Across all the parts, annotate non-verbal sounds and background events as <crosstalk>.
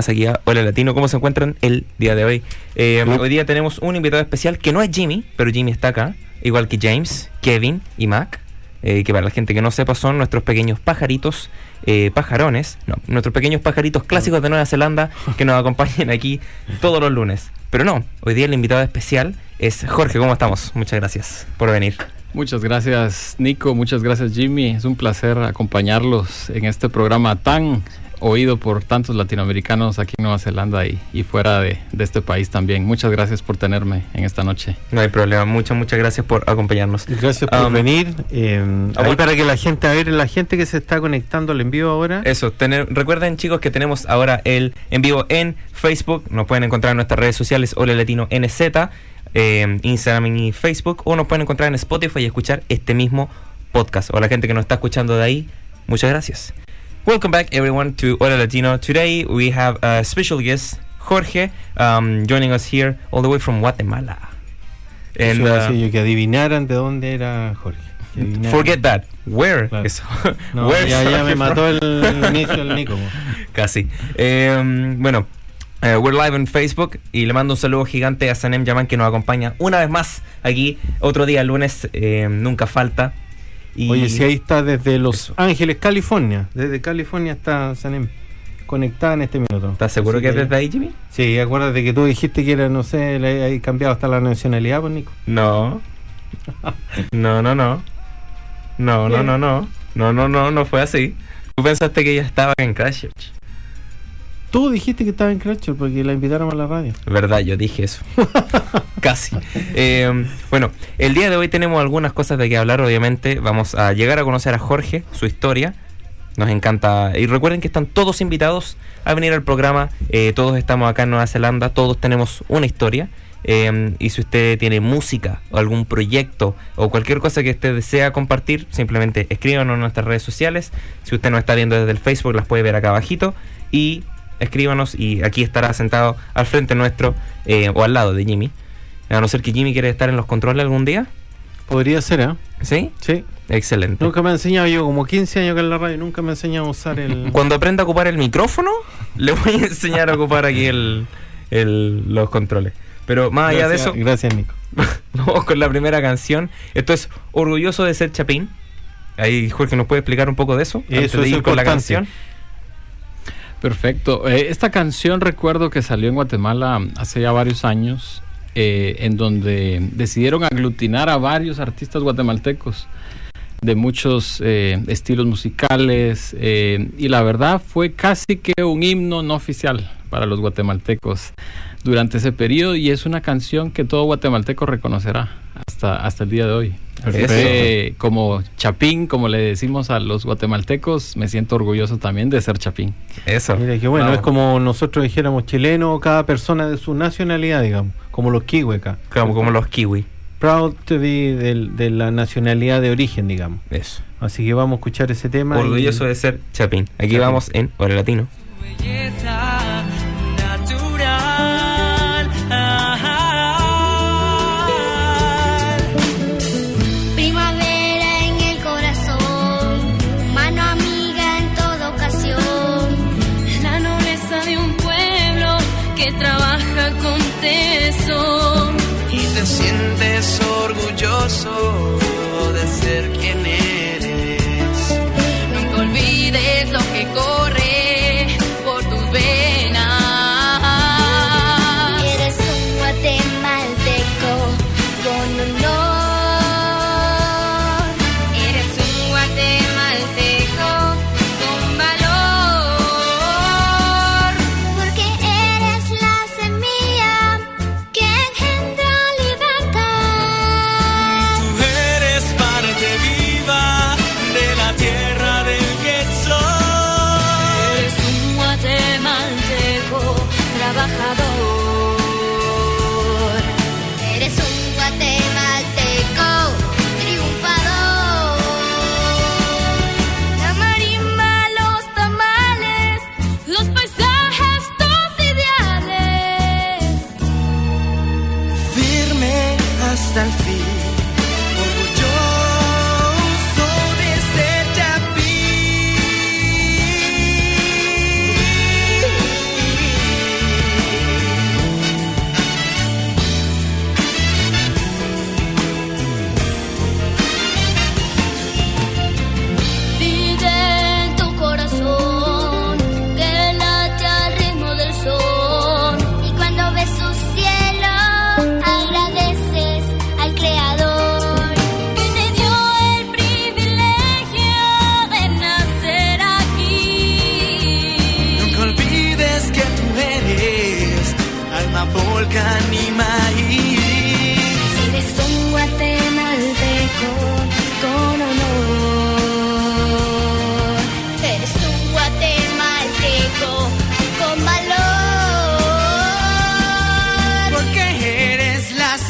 Más aquí a Hola Latino. ¿Cómo se encuentran el día de hoy? Eh, hoy día tenemos un invitado especial que no es Jimmy, pero Jimmy está acá, igual que James, Kevin y Mac, eh, que para la gente que no sepa son nuestros pequeños pajaritos, eh, pajarones, no, nuestros pequeños pajaritos clásicos de Nueva Zelanda que nos acompañan aquí todos los lunes. Pero no, hoy día el invitado especial es Jorge. ¿Cómo estamos? Muchas gracias por venir. Muchas gracias Nico, muchas gracias Jimmy. Es un placer acompañarlos en este programa tan oído por tantos latinoamericanos aquí en Nueva Zelanda y, fuera de, este país también. Muchas gracias por tenerme en esta noche. No hay problema, muchas, muchas gracias por acompañarnos. Gracias por um, venir. Eh, ahí para que la gente, a ver, la gente que se está conectando al en vivo ahora. Eso, tener, recuerden chicos que tenemos ahora el en vivo en Facebook, nos pueden encontrar en nuestras redes sociales, Hola Latino NZ, eh, Instagram y Facebook, o nos pueden encontrar en Spotify y escuchar este mismo podcast. O la gente que nos está escuchando de ahí, muchas gracias. Welcome back, everyone, to Hola Latino. Today we have a special guest, Jorge, um, joining us here all the way from Guatemala. And, uh, yo que adivinaran de dónde era Jorge. Forget that. Where claro. is, <laughs> no, where ya, ya me mató el, inicio el Nico. <laughs> Casi. Eh, bueno, uh, we're live en Facebook y le mando un saludo gigante a Sanem Yaman que nos acompaña una vez más aquí. Otro día, lunes, eh, nunca falta. Oye, si ahí está desde Los Ángeles, California. Desde California está Sanem conectada en este minuto. ¿Estás seguro que, es desde ahí, Jimmy? Sí, acuérdate que tú dijiste que era, no sé, le hay cambiado hasta la nacionalidad, pues, Nico. No. no, no, no. No, no, no, no. No, no, no, no fue así. Tú pensaste que ella estaba en Christchurch. Tú dijiste que estaba en Cratchit porque la invitaron a la radio. Verdad, yo dije eso. <laughs> Casi. Eh, bueno, el día de hoy tenemos algunas cosas de que hablar, obviamente. Vamos a llegar a conocer a Jorge, su historia. Nos encanta. Y recuerden que están todos invitados a venir al programa. Eh, todos estamos acá en Nueva Zelanda, todos tenemos una historia. Eh, y si usted tiene música o algún proyecto o cualquier cosa que usted desea compartir, simplemente escríbanos en nuestras redes sociales. Si usted no está viendo desde el Facebook, las puede ver acá abajito. Y escríbanos y aquí estará sentado al frente nuestro eh, o al lado de Jimmy. A no ser que Jimmy quiere estar en los controles algún día. Podría ser, ¿eh? ¿Sí? Sí. Excelente. Nunca me ha enseñado yo, como 15 años que en la radio, nunca me ha enseñado a usar el... <laughs> Cuando aprenda a ocupar el micrófono, <laughs> le voy a enseñar a ocupar aquí el, los controles. Pero más allá de eso... Gracias, Nico. <laughs> vamos con la primera canción. Esto es Orgulloso de ser Chapín. Ahí Jorge nos puede explicar un poco de eso. Eso es con la canción. Perfecto. Eh, esta canción recuerdo que salió en Guatemala hace ya varios años, eh, en donde decidieron aglutinar a varios artistas guatemaltecos de muchos eh, estilos musicales y la verdad fue casi que un himno no oficial para los guatemaltecos durante ese periodo y es una canción que todo guatemalteco reconocerá hasta, hasta el día de hoy. como Chapín, como le decimos a los guatemaltecos, me siento orgulloso también de ser Chapín. Eso. Mira, que bueno, es como nosotros dijéramos chileno, cada persona de su nacionalidad, digamos, como los kiwi acá. Como, como los kiwi. Proud to be de, la nacionalidad de origen, digamos. Eso. Así que vamos a escuchar ese tema. Orgulloso de ser Chapín. Aquí vamos en Hora Latino.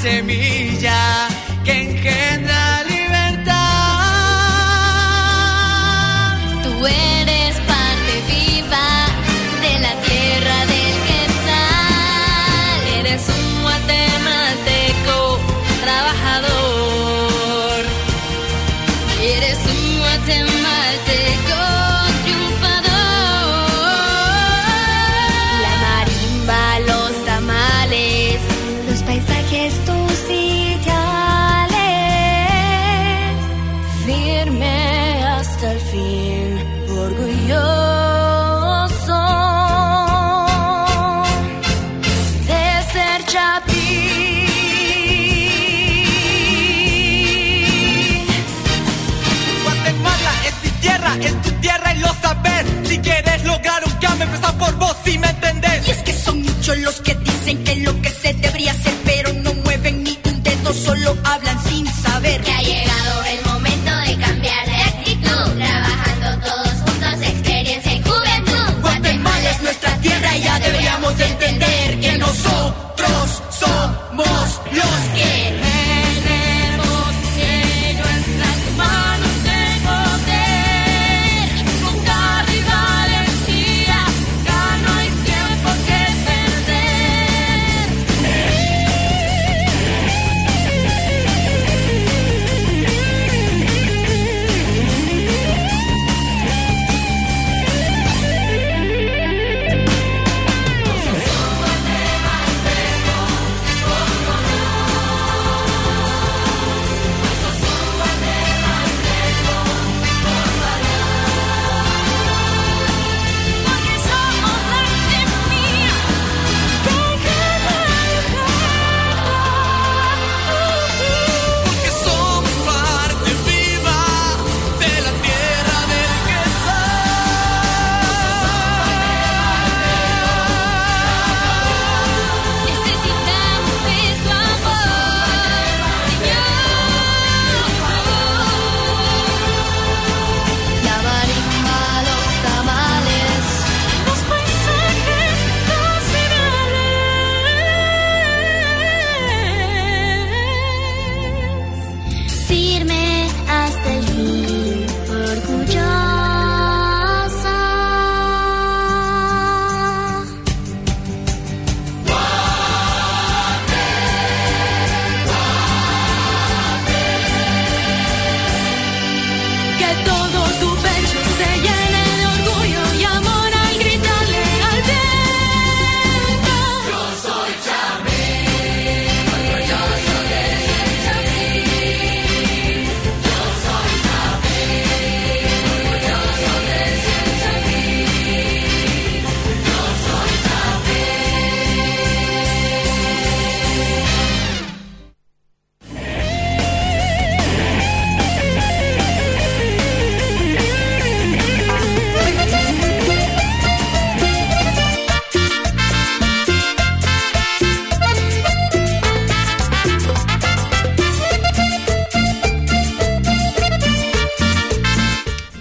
semilla que engendra pasa por vos, si me entendés. Y es que son muchos los que dicen que lo que se debería hacer, pero no mueven ni un dedo, solo hablan sin saber. Ya yeah.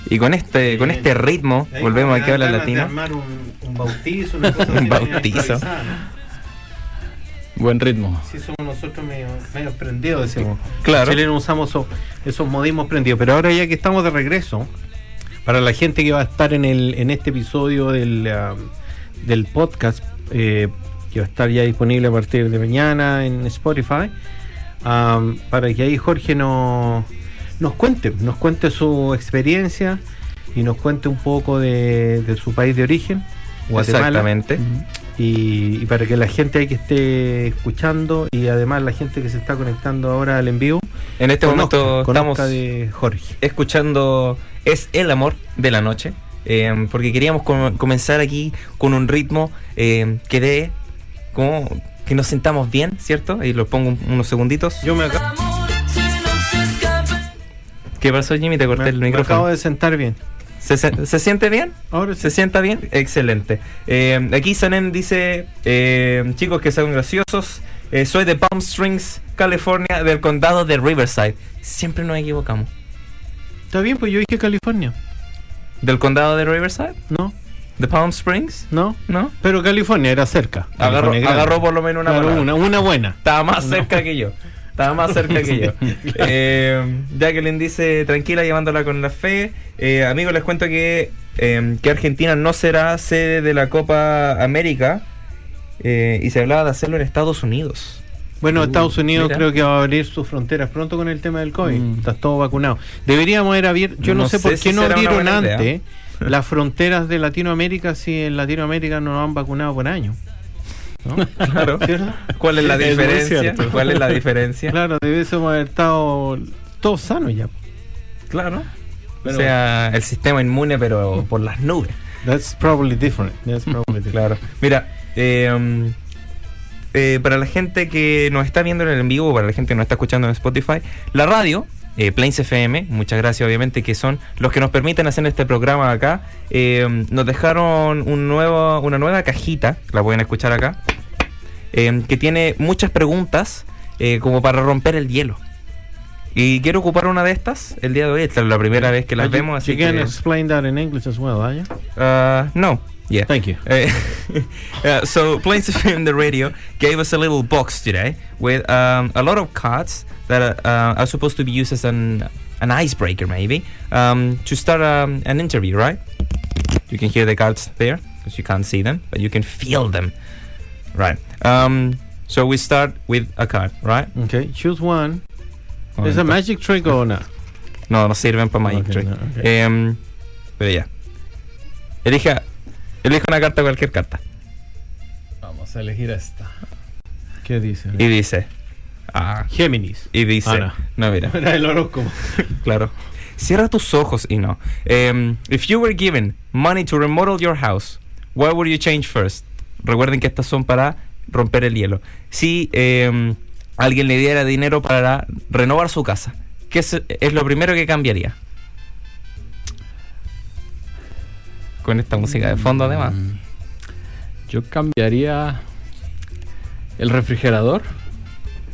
Y con este, con este ritmo, volvemos aquí a dan la ganas de latina. armar un, un bautizo, una <laughs> cosa Un bautizo. Buen ritmo. Sí, somos nosotros medio, medio prendidos, decimos. Claro. En Chile no usamos esos, esos modismos prendidos. Pero ahora ya que estamos de regreso, para la gente que va a estar en, el, en este episodio del, ah, del podcast, eh, que va a estar ya disponible a partir de mañana en Spotify, ah, para que ahí Jorge nos, nos cuente, nos cuente su experiencia y nos cuente un poco de, de su país de origen, Guatemala. Exactamente. Y, y para que la gente ahí que esté escuchando y además la gente que se está conectando ahora al en vivo En este conozca- momento estamos de Jorge. escuchando Es el amor de la noche. eh, porque queríamos com- comenzar aquí con un ritmo eh, que dé como que nos sentamos bien, ¿cierto? Y lo pongo un- unos segunditos. Yo me, aca- ¿Qué pasó, Jimmy? Te corté me- el me micrófono. acabo de sentar bien. ¿Se, se- siente bien? Ahora sí. ¿Se sienta bien? Excelente. Eh, aquí Sanem dice, eh, chicos que son graciosos, eh, soy de Palm Springs, California, del condado de Riverside. Siempre nos equivocamos. Está bien, pues yo dije California. ¿Del condado de Riverside? ¿No? ¿De Palm Springs? ¿No? ¿No? Pero California era cerca. Agarró, California grande. agarró por lo menos una Claro, una buena. Estaba más cerca que yo. Estaba más cerca que <laughs> yo. Eh, Jacqueline dice, tranquila, llevándola con la fe. Eh, amigos, les cuento que, eh, que Argentina no será sede de la Copa América. eh, y se hablaba de hacerlo en Estados Unidos. Bueno, Uh, Estados Unidos mira. creo que va a abrir sus fronteras pronto con el tema del COVID. Mm. Estás todo vacunado. Deberíamos haber abierto. Yo no, No sé por qué si no abrieron antes <laughs> las fronteras de Latinoamérica si en Latinoamérica no nos han vacunado por años. ¿No? Claro. ¿Cierto? ¿Cuál es la Es diferencia? ¿Cuál es la diferencia? Claro, debiésemos haber estado todos sanos ya. Claro. Pero- o sea, el sistema inmune, pero por las nubes. That's probably different. That's probably different. Claro. Mira, eh, um, eh, para la gente que nos está viendo en el en vivo, para la gente que nos está escuchando en Spotify, la radio, eh, Plains FM, muchas gracias obviamente, que son los que nos permiten hacer este programa acá, eh, nos dejaron un nuevo, una nueva cajita, la pueden escuchar acá, eh, que tiene muchas preguntas como para romper el hielo. Y quiero ocupar una de estas el día de hoy. Esta es la primera vez que las But you- vemos, así you can que... explain that in English as well, are you? Uh, no. Yeah. Thank you. <laughs> Uh, so, Plains <laughs> FM, the radio, gave us a little box today with um, a lot of cards that uh, are supposed to be used as an an icebreaker, maybe, um, to start um, an interview, right? You can hear the cards there because you can't see them, but you can feel them, right? Um, so we start with a card, right? Okay, choose one. Is a magic trick or not? <laughs> No, no sirven para Magic Okay, Trick. no, okay. Pero ya. Elija, elija una carta, cualquier carta. Vamos a elegir esta. ¿Qué dice? Y dice. Ah, Géminis. y dice. No. mira, <laughs> Era el horóscopo. <laughs> claro. Cierra tus ojos y no. Em, if you were given money to remodel your house, what would you change first? Recuerden que estas son para romper el hielo. Si em, alguien le diera dinero para renovar su casa, ¿qué es, es lo primero que cambiaría? Con esta música de fondo, además. Mm. Yo cambiaría el refrigerador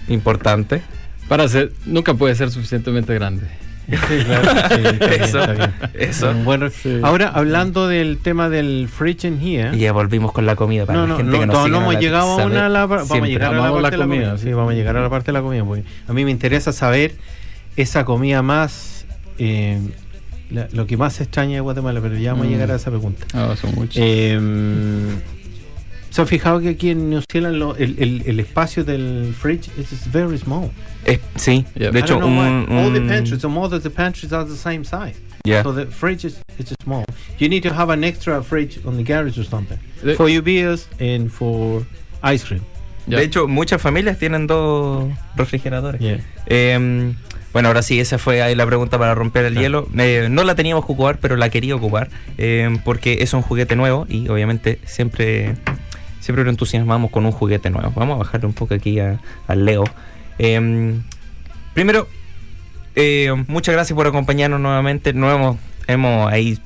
Importante. para ser. Nunca puede ser suficientemente grande. <laughs> Sí, claro. Sí, está bien, Eso, está bien. eso. Un buen re- Sí. Ahora, hablando del tema del fridge in here. Y ya volvimos con la comida para No, la no, gente no, que nos no hemos llegado a una. La, vamos a llegar a la parte la de la comida. Sí, sí. vamos a llegar a la parte de la comida. Porque a mí me interesa saber esa comida más. eh, la- lo que más se extraña de Guatemala, pero ya vamos a Mm. llegar a esa pregunta. Ah, son muchos. Eh, ¿Se han fijado que aquí en New Zealand lo- el, el- el espacio del fridge is very small? Eh, sí, Yeah. de hecho, un, why. all the un- pantries, most of the pantries are the same size. yeah. So the fridge is, is small. You need to have an extra fridge on the garage or something for your beers and for ice cream. De hecho, muchas familias tienen dos refrigeradores. Yeah. Eh, bueno, ahora sí, esa fue ahí la pregunta para romper el Claro. hielo. Eh, no la teníamos que ocupar, pero la quería ocupar eh, porque es un juguete nuevo y obviamente siempre, siempre nos entusiasmamos con un juguete nuevo. Vamos a bajarle un poco aquí a- al Leo. Eh, primero, eh, muchas gracias por acompañarnos nuevamente. No hemos, hemos ahí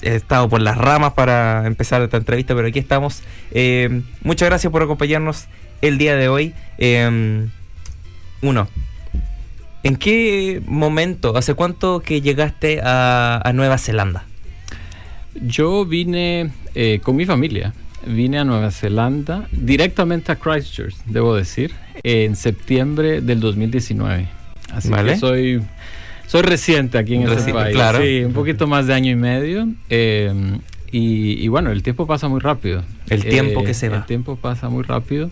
estado por las ramas para empezar esta entrevista, pero aquí estamos. Eh, muchas gracias por acompañarnos el día de hoy. Eh, uno, ¿En qué momento, hace cuánto que llegaste a, a Nueva Zelanda? Yo vine eh, con mi familia, vine a Nueva Zelanda, directamente a Christchurch, debo decir, en septiembre del 2019. Así Vale. que soy, soy reciente aquí en este Reciente, país. claro. Sí, un poquito más de año y medio. eh, y, y bueno, el tiempo pasa muy rápido. El tiempo que se va. El tiempo pasa muy rápido.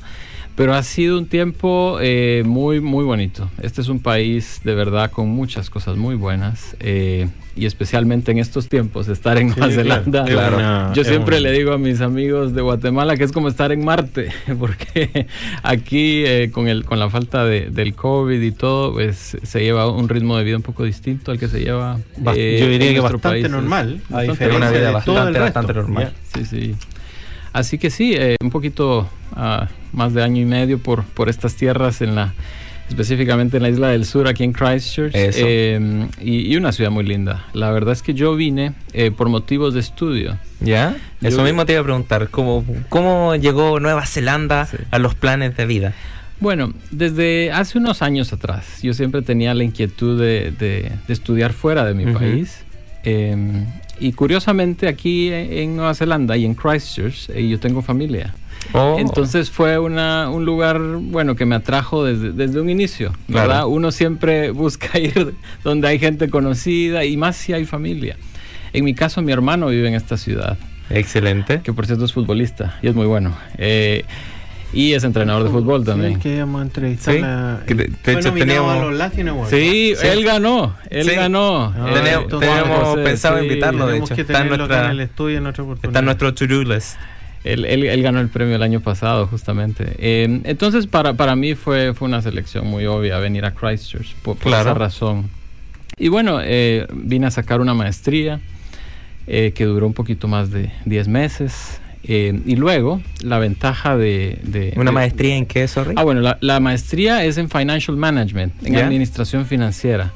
Pero ha sido un tiempo eh, muy, muy bonito. Este es un país de verdad con muchas cosas muy buenas. eh, y especialmente en estos tiempos, estar en Nueva claro, Zelanda. claro. Yo siempre le digo a mis amigos de Guatemala que es como estar en Marte, <laughs> porque aquí eh, con, el, con la falta de- del COVID y todo, pues se lleva un ritmo de vida un poco distinto al que se lleva. Bast- eh, yo diría en que bastante países. normal, a Bastante diferencia una vida de todo el bastante, resto. bastante normal. Sí, sí. Así que sí, eh, un poquito ah, más de año y medio por, por estas tierras en la específicamente en la isla del sur, aquí en Christchurch, eh, y, y una ciudad muy linda. La verdad es que yo vine eh, por motivos de estudio. ¿Ya? Yo- Eso mismo te iba a preguntar. ¿Cómo, cómo llegó Nueva Zelanda Sí. a los planes de vida? Bueno, desde hace unos años atrás, yo siempre tenía la inquietud de, de- de estudiar fuera de mi país. eh, y curiosamente aquí en en Nueva Zelanda y en Christchurch, eh, yo tengo familia. Oh, Entonces fue una, un lugar, bueno, que me atrajo desde, desde un inicio, Claro. ¿verdad? Uno siempre <laughs> busca ir donde hay gente conocida y más si hay familia. En mi caso, mi hermano vive en esta ciudad, excelente. que por cierto es futbolista y es muy bueno. Eh, y es entrenador de fútbol también. Sí, que íbamos a entrevistar Sí, a- que de- de hecho teníamos- a los Latin Awards. Sí, Sí. él ganó, él Sí. ganó. Ah, Eh, Tenemos- entonces, pensado invitarlo, de Tenemos hecho. que Está en nuestra- en el estudio en oportunidad. Está en nuestro to-do list. Él, él- él ganó el premio el año pasado, justamente. Eh, entonces, para, para mí fue, fue una selección muy obvia venir a Christchurch por, por Claro. esa razón. Y bueno, eh, vine a sacar una maestría eh, que duró un poquito más de 10 meses. Eh, y luego, la ventaja de... de- ¿Una de- maestría en qué, sorry? Ah, bueno, la, la maestría es en Financial Management, en. Administración Financiera.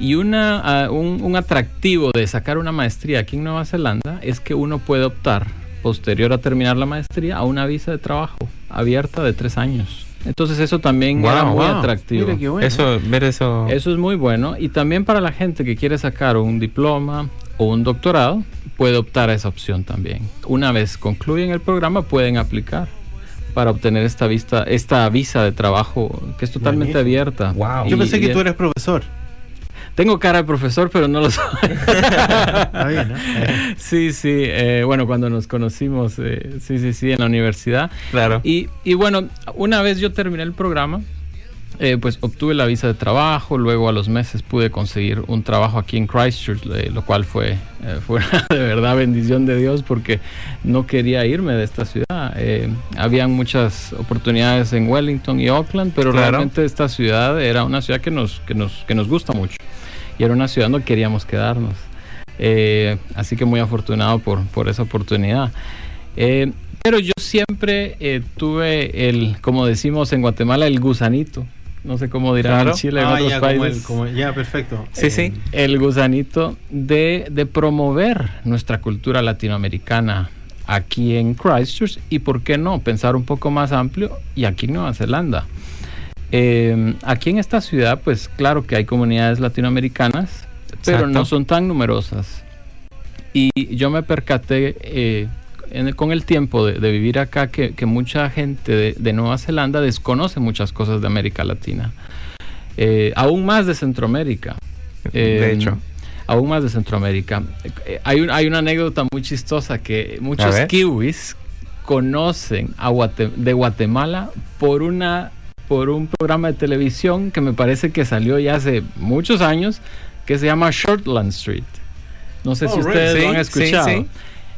Y una, un, un atractivo de sacar una maestría aquí en Nueva Zelanda es que uno puede optar, posterior a terminar la maestría, a una visa de trabajo abierta de tres años. Entonces eso también Wow, era muy wow. atractivo. Mira qué bueno. Eso, ver eso. Eso es muy bueno. Y también para la gente que quiere sacar un diploma o un doctorado, puede optar a esa opción también. Una vez concluyen el programa, pueden aplicar para obtener esta, vista, esta visa de trabajo que es totalmente Buenísimo. abierta. Wow. Y- Yo pensé y que tú eres profesor. Tengo cara de profesor, pero no lo soy. Está bien, ¿no? <laughs> Sí, sí. eh, bueno, cuando nos conocimos, eh, sí, sí, sí, en la universidad. Claro. Y, y bueno, una vez yo terminé el programa, eh, pues obtuve la visa de trabajo, luego a los meses pude conseguir un trabajo aquí en Christchurch, eh, lo cual fue, eh, fue una <laughs> de verdad bendición de Dios porque no quería irme de esta ciudad. Eh, habían muchas oportunidades en Wellington y Auckland, pero Claro. realmente esta ciudad era una ciudad que nos, que nos, que nos gusta mucho y era una ciudad donde queríamos quedarnos. Eh, así que muy afortunado por, por esa oportunidad. Eh, pero yo siempre eh, tuve el, como decimos en Guatemala, el gusanito. No sé cómo dirán Claro. en Chile, en ah, otros ya, como países. el- como- ya, perfecto. Sí, sí. El gusanito de, de promover nuestra cultura latinoamericana aquí en Christchurch y, ¿por qué no?, pensar un poco más amplio y aquí en Nueva Zelanda. Eh, aquí en esta ciudad, pues claro que hay comunidades latinoamericanas, pero Exacto. no son tan numerosas. Y yo me percaté eh, en- con el tiempo de, de vivir acá que, que mucha gente de, de Nueva Zelanda desconoce muchas cosas de América Latina, Eh, aún más de Centroamérica. De Eh, hecho. Aún más de Centroamérica. Eh, hay, un- hay una anécdota muy chistosa que muchos kiwis conocen a Guate- de Guatemala por una por un programa de televisión que me parece que salió ya hace muchos años que se llama Shortland Street. No sé Oh, si really? ustedes Sí, lo han escuchado. sí.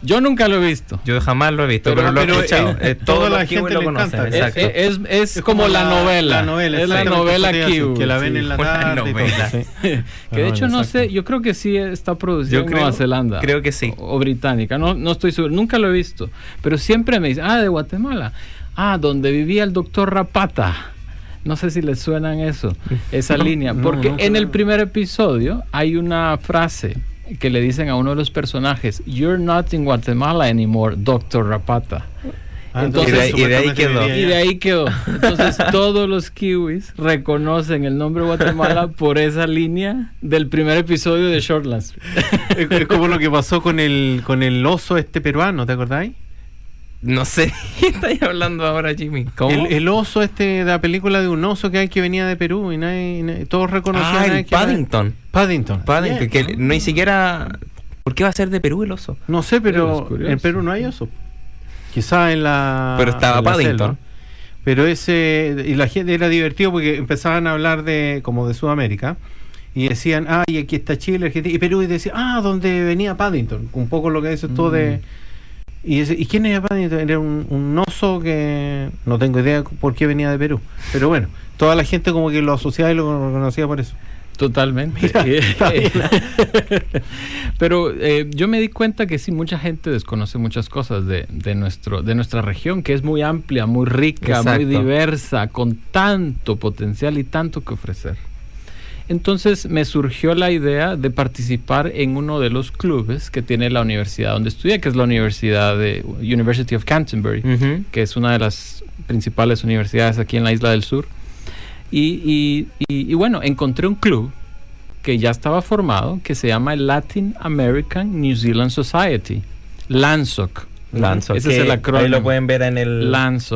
Yo nunca lo he visto. Yo jamás lo he visto, Pero- pero, lo he pero, escuchado. eh, Eh, toda todos la gente lo encanta. Es, es- es- es como, la, novela. La novela, es la novela. Que la ven sí. en la tarde. Sí. <laughs> <laughs> que de hecho no exacto. sé, yo creo que sí está producida Yo en creo- Nueva Zelanda. creo que sí. O, o británica, no, no estoy seguro, nunca lo he visto. Pero siempre me dicen, ah, de Guatemala. Ah, donde vivía el doctor Rapata. No sé si les suenan eso, esa línea. no, Porque en el primer episodio hay una frase que le dicen a uno de los personajes, You're not in Guatemala anymore, Doctor Rapata. Ah, Entonces- Y de ahí- y de ahí supuestamente quedó. Y de ahí quedó. Entonces <laughs> todos los kiwis reconocen el nombre Guatemala por esa línea del primer episodio de Shortlands. Es, es como lo que pasó con el con el oso este peruano, ¿te acordáis? No sé <laughs> qué estáis hablando ahora, Jimmy. ¿Cómo? El, el oso este de la película de un oso que hay que venía de Perú y nadie, nadie- todos reconocían ah, el Paddington. Paddington. Paddington, que no ni siquiera... ¿Por qué va a ser de Perú el oso? No sé, pero en Perú no hay oso. Quizá en la. Pero estaba Paddington. selva. Pero ese. Y la gente era divertido porque empezaban a hablar de como de Sudamérica. Y decían, ah, y aquí está Chile, Argentina. Y Perú, y decían, ah, donde venía Paddington. Un poco lo que dices tú de. Y, dice, ¿Y quién era Paddington? Era un, un oso que no tengo idea por qué venía de Perú. Pero bueno, toda la gente como que lo asociaba y lo reconocía por eso. Totalmente. Mira. <laughs> Pero eh, yo me di cuenta que sí, mucha gente desconoce muchas cosas de, de nuestro, de nuestra región, que es muy amplia, muy rica, muy diversa, con tanto potencial y tanto que ofrecer. Entonces me surgió la idea de participar en uno de los clubes que tiene la universidad donde estudié, que es la Universidad de University of Canterbury que es una de las principales universidades aquí en la isla del sur. Y, y- y- y bueno, encontré un club que ya estaba formado, que se llama Latin American New Zealand Society, LANSOC. Lanzo. Ese es el acrónimo. Ahí lo pueden ver en el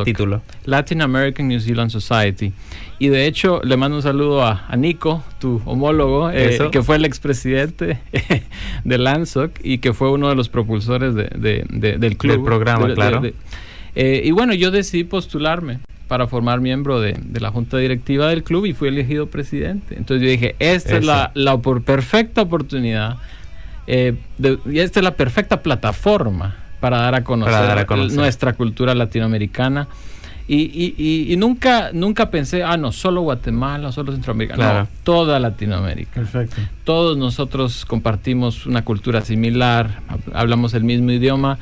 título. Latin American New Zealand Society. Y de hecho, le mando un saludo a, a Nico, tu homólogo, eh, que fue el expresidente <laughs> de LANSOC y que fue uno de los propulsores de- de- de- del club. Del programa, claro. Eh, y bueno, yo decidí postularme para formar miembro de, de la junta directiva del club y fui elegido presidente. Entonces yo dije, esta es la, la perfecta oportunidad eh, de- y esta es la perfecta plataforma para dar a conocer, Para dar a conocer. nuestra cultura latinoamericana. Y, y- y- y nunca, nunca pensé, ah, no, solo Guatemala, solo Centroamérica. Claro. No, toda Latinoamérica. Perfecto. Todos nosotros compartimos una cultura similar, hab- hablamos el mismo idioma.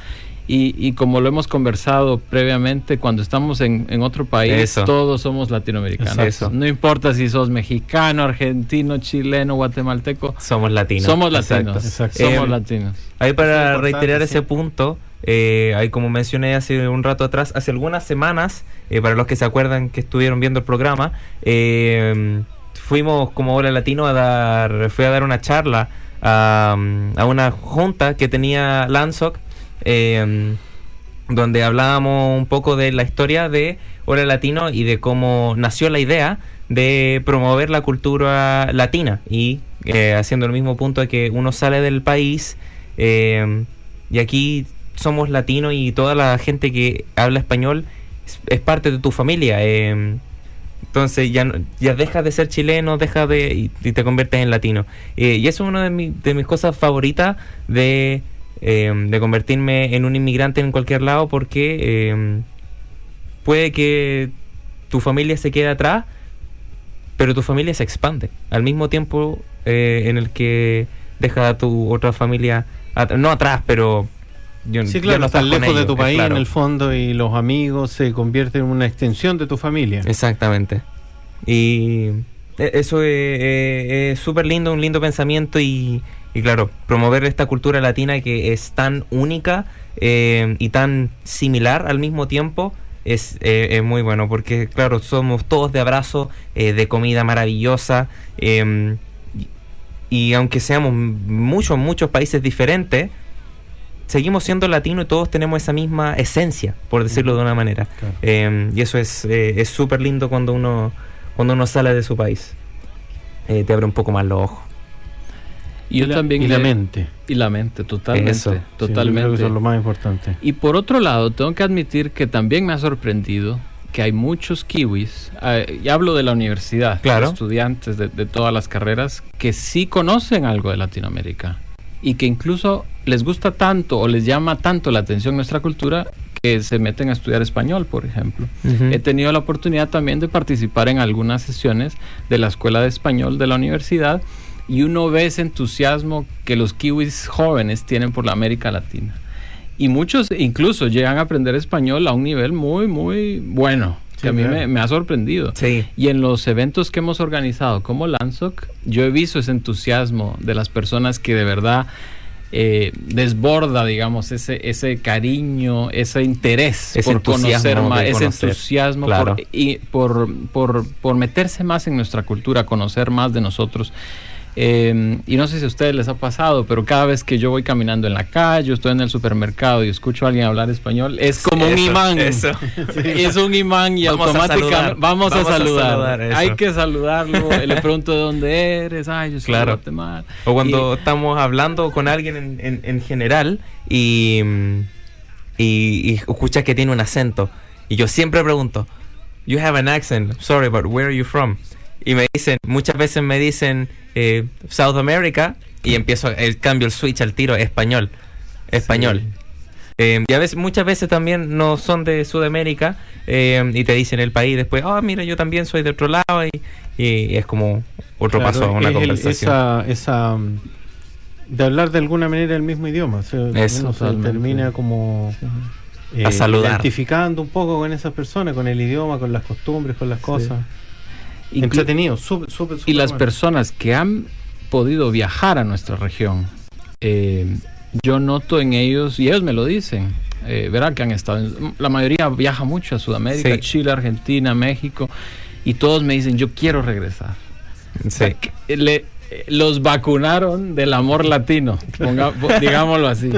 Y, y como lo hemos conversado previamente, cuando estamos en, en otro país, Eso. todos somos latinoamericanos. Es eso. No importa si sos mexicano, argentino, chileno, guatemalteco, Somos latinos. somos latinos. Exacto. Somos Eh, latinos. Ahí para es reiterar sí. ese punto, eh, como mencioné hace un rato atrás, hace algunas semanas, eh, para los que se acuerdan que estuvieron viendo el programa, eh, fuimos como Hora Latino a dar, fui a dar una charla a, a una junta que tenía Lanzoc, eh, donde hablábamos un poco de la historia de Hora Latino y de cómo nació la idea de promover la cultura latina y haciendo el mismo punto de que uno sale del país y aquí somos latinos y toda la gente que habla español es, parte de tu familia. eh, entonces ya, ya dejas de ser chileno, dejas de y, te conviertes en latino. Eh, y eso es una de, mi- de mis cosas favoritas de, eh, de convertirme en un inmigrante en cualquier lado porque eh, puede que tu familia se quede atrás, pero tu familia se expande al mismo tiempo eh, en el que deja a tu otra familia no atrás, pero yo- Sí, claro, no estás lejos de tu país claro. en el fondo y los amigos se convierten en una extensión de tu familia. Exactamente. Y e- eso es- es es súper lindo, un lindo pensamiento y, y claro, promover esta cultura latina que es tan única eh, y tan similar al mismo tiempo es, eh, es muy bueno porque claro, somos todos de abrazo, eh, de comida maravillosa y, y aunque seamos muchos, muchos países diferentes, seguimos siendo latinos y todos tenemos esa misma esencia, por decirlo de una manera. Claro. Eh, y eso es eh, es súper lindo cuando uno cuando uno sale de su país. Eh, te abre un poco más los ojos. Y yo la, también y la mente. Y la mente, totalmente. Eso. Sí, yo creo totalmente. que eso es lo más importante. Y por otro lado, tengo que admitir que también me ha sorprendido que hay muchos kiwis, eh, y hablo de la universidad, Claro. estudiantes de, de todas las carreras, que sí conocen algo de Latinoamérica y que incluso les gusta tanto o les llama tanto la atención nuestra cultura que se meten a estudiar español, por ejemplo. He tenido la oportunidad también de participar en algunas sesiones de la Escuela de Español de la universidad y uno ve ese entusiasmo que los kiwis jóvenes tienen por la América Latina. Y muchos incluso llegan a aprender español a un nivel muy, muy bueno, que a mí me, me ha sorprendido. Sí. Y en los eventos que hemos organizado como Lanzoc, yo he visto ese entusiasmo de las personas que de verdad eh, desborda, digamos, ese, ese cariño, ese interés Ese por conocer más, ese conocer, entusiasmo claro. por, y por, por, por meterse más en nuestra cultura, conocer más de nosotros. Eh, y no sé si a ustedes les ha pasado, pero cada vez que yo voy caminando en la calle, estoy en el supermercado y escucho a alguien hablar español, es como un imán. eso. <laughs> Es un imán y Vamos automáticamente vamos, a saludar. Hay que saludarlo. Le pregunto de dónde eres. Ay, yo soy Claro. de Guatemala. O cuando Y- estamos hablando con alguien en, en- en general y, y, y escuchas que tiene un acento. Y yo siempre pregunto, You have an accent, sorry, but where are you from? Y me dicen, muchas veces me dicen eh, South America y empiezo el cambio, el switch al tiro, español. Español. Eh, y a veces, muchas veces también no son de Sudamérica eh, y te dicen el país después, oh, mira, yo también soy de otro lado y, y es como otro Claro, paso a una es el- conversación. esa, esa, mm, de hablar de alguna manera el mismo idioma. o sea, Eso, termina como eh, A saludar. identificando un poco con esas personas, con el idioma, con las costumbres, con las cosas. Entretenido, Y las bueno. personas que han podido viajar a nuestra región, eh, yo noto en ellos, y ellos me lo dicen, eh, verá que han estado, la mayoría viaja mucho a Sudamérica, Sí. Chile, Argentina, México, y todos me dicen, yo quiero regresar. Sí. Le- los vacunaron del amor latino, ponga- <laughs> digámoslo así.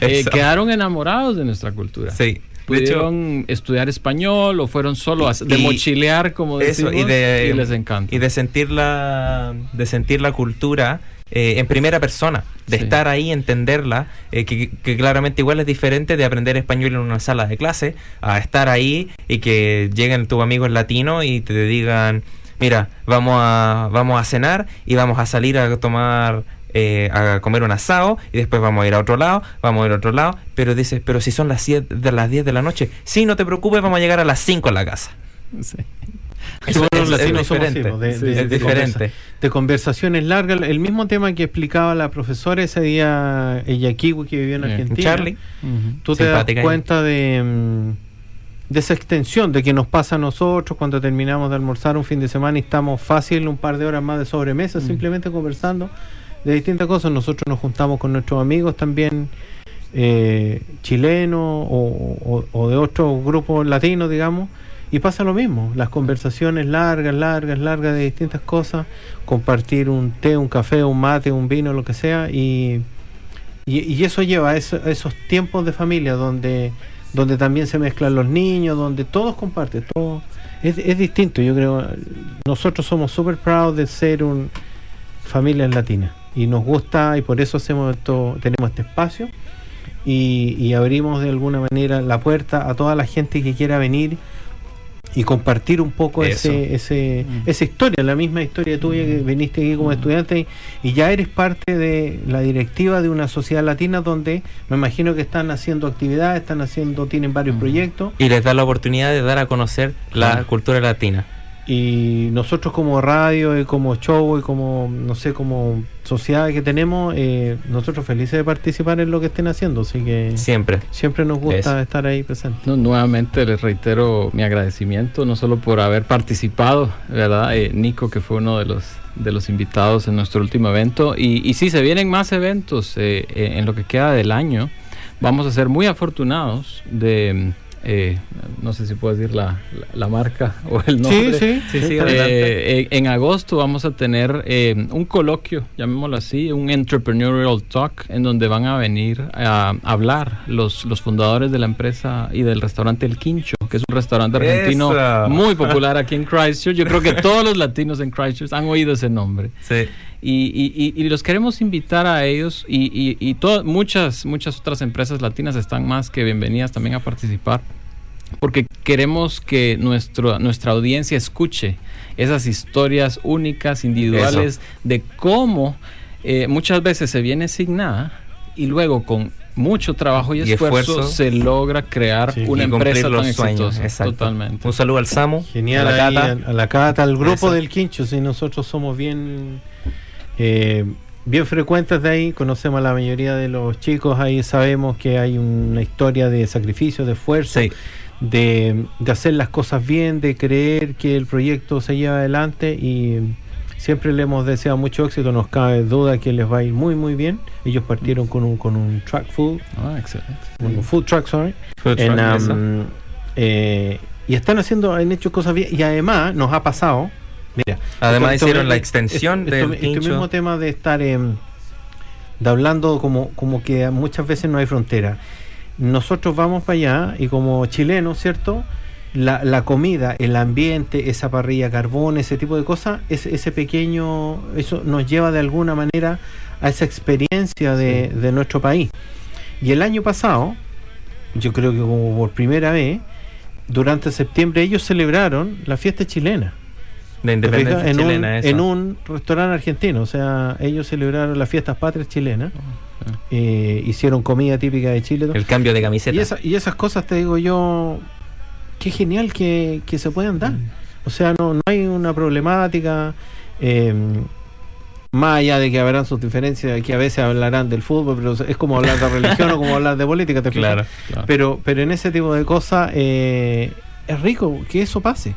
Eh, quedaron enamorados de nuestra cultura. Sí. Hecho, Pudieron estudiar español o fueron solo a, de Y- mochilear, como eso, decimos, y, de, les encanta. y de sentir la, de sentir la cultura eh, en primera persona, de Sí. estar ahí, entenderla, eh, que, que claramente igual es diferente de aprender español en una sala de clase, a estar ahí y que lleguen tus amigos latinos y te digan, mira, vamos a, vamos a cenar y vamos a salir a tomar eh, a comer un asado y después vamos a ir a otro lado, vamos a ir a otro lado, pero dices, pero si son las 10 de las 10 de la noche, sí, no te preocupes, vamos a llegar a las 5 a la casa. Sí. Los es somos de- de- es de diferente. conversa- de conversaciones largas. El mismo tema que explicaba la profesora ese día, ella Kiwi, que vivió en Argentina. Charlie. Ujú. Tú te das cuenta de, mm, de esa extensión, de que nos pasa a nosotros cuando terminamos de almorzar un fin de semana y estamos fácil un par de horas más de sobremesa, Mm. simplemente conversando de distintas cosas. Nosotros nos juntamos con nuestros amigos también eh, chilenos o, de otros grupos latinos, digamos, y pasa lo mismo. Las conversaciones largas, largas, largas de distintas cosas, compartir un té, un café, un mate, un vino, lo que sea, y, y, eso lleva a, eso- a esos tiempos de familia donde, donde también se mezclan los niños, donde todos comparten, todo es, es distinto. Yo creo, nosotros somos super proud de ser un familias latinas y nos gusta y por eso hacemos esto, tenemos este espacio y, y abrimos de alguna manera la puerta a toda la gente que quiera venir y compartir un poco Eso. ese, ese, Mm. esa historia, la misma historia tuya que viniste aquí como estudiante y, y ya eres parte de la directiva de una sociedad latina donde me imagino que están haciendo actividades, están haciendo, tienen varios Mm. proyectos Y les da la oportunidad de dar a conocer la cultura latina. y nosotros como radio y como show y como no sé como sociedad que tenemos eh, nosotros felices de participar en lo que estén haciendo así que Siempre. siempre nos gusta Eso. estar ahí presentes No, nuevamente les reitero mi agradecimiento, no solo por haber participado, ¿verdad? Eh, Nico, que fue uno de los, de los invitados en nuestro último evento. Y, y sí, se vienen más eventos eh, eh, en lo que queda del año. Vamos a ser muy afortunados de, eh, no sé si puedo decir la, la- la marca <laughs> o el nombre. sí Sí, sí, Eh, eh, en agosto vamos a tener eh, un coloquio, llamémoslo así, un Entrepreneurial Talk, en donde van a venir a hablar los, los fundadores de la empresa y del restaurante El Quincho, que es un restaurante argentino Eso. muy popular aquí en Christchurch. Yo creo que todos los latinos en Christchurch han oído ese nombre. Sí. Y, y- los queremos invitar a ellos y, y, y to- muchas, muchas otras empresas latinas están más que bienvenidas también a participar porque queremos que nuestro, nuestra audiencia escuche esas historias únicas, individuales, de cómo eh, muchas veces se viene asignada y luego con mucho trabajo y, Y esfuerzo, esfuerzo. se logra crear Sí. una empresa tan sueños. exitosa. Exacto. Totalmente. Un saludo al Samu. genial a la ahí, Cata. a, a la cata al grupo Eso. del quincho si nosotros somos bien eh, bien frecuentes de ahí conocemos a la mayoría de los chicos ahí sabemos que hay una historia de sacrificio de esfuerzo Sí. de, de hacer las cosas bien, de creer que el proyecto se lleva adelante y, siempre le hemos deseado mucho éxito, nos cabe duda que les va a ir muy muy bien. Ellos partieron con un, con un track food, Ah, excelente. un food truck, sorry. Food En, truck, um, eh, y están haciendo, han hecho cosas bien. Y además nos ha pasado, mira. Además esto- hicieron esto- la extensión esto- del este mismo tema de estar em, de hablando como, como que muchas veces no hay frontera. Nosotros vamos para allá y como chilenos, ¿cierto? La, la comida, el ambiente, esa parrilla carbón, ese tipo de cosas, ese, ese pequeño, eso nos lleva de alguna manera a esa experiencia de, de nuestro país. Y el año pasado, yo creo que como por primera vez, durante septiembre ellos celebraron la fiesta chilena. De ¿Te independencia fijas? en, chilena, un, eso. en un restaurante argentino. O sea, ellos celebraron las fiestas patrias chilenas. eh, hicieron comida típica de Chile. el cambio de camiseta. Y, esa- y esas cosas, te digo yo, qué genial que, que se puedan dar. O sea, no, no hay una problemática. eh, más allá de que habrán sus diferencias, que a veces hablarán del fútbol, pero es como hablar de religión o como <laughs> hablar de política. ¿te. Claro. Pero, pero en ese tipo de cosas eh, es rico que eso pase.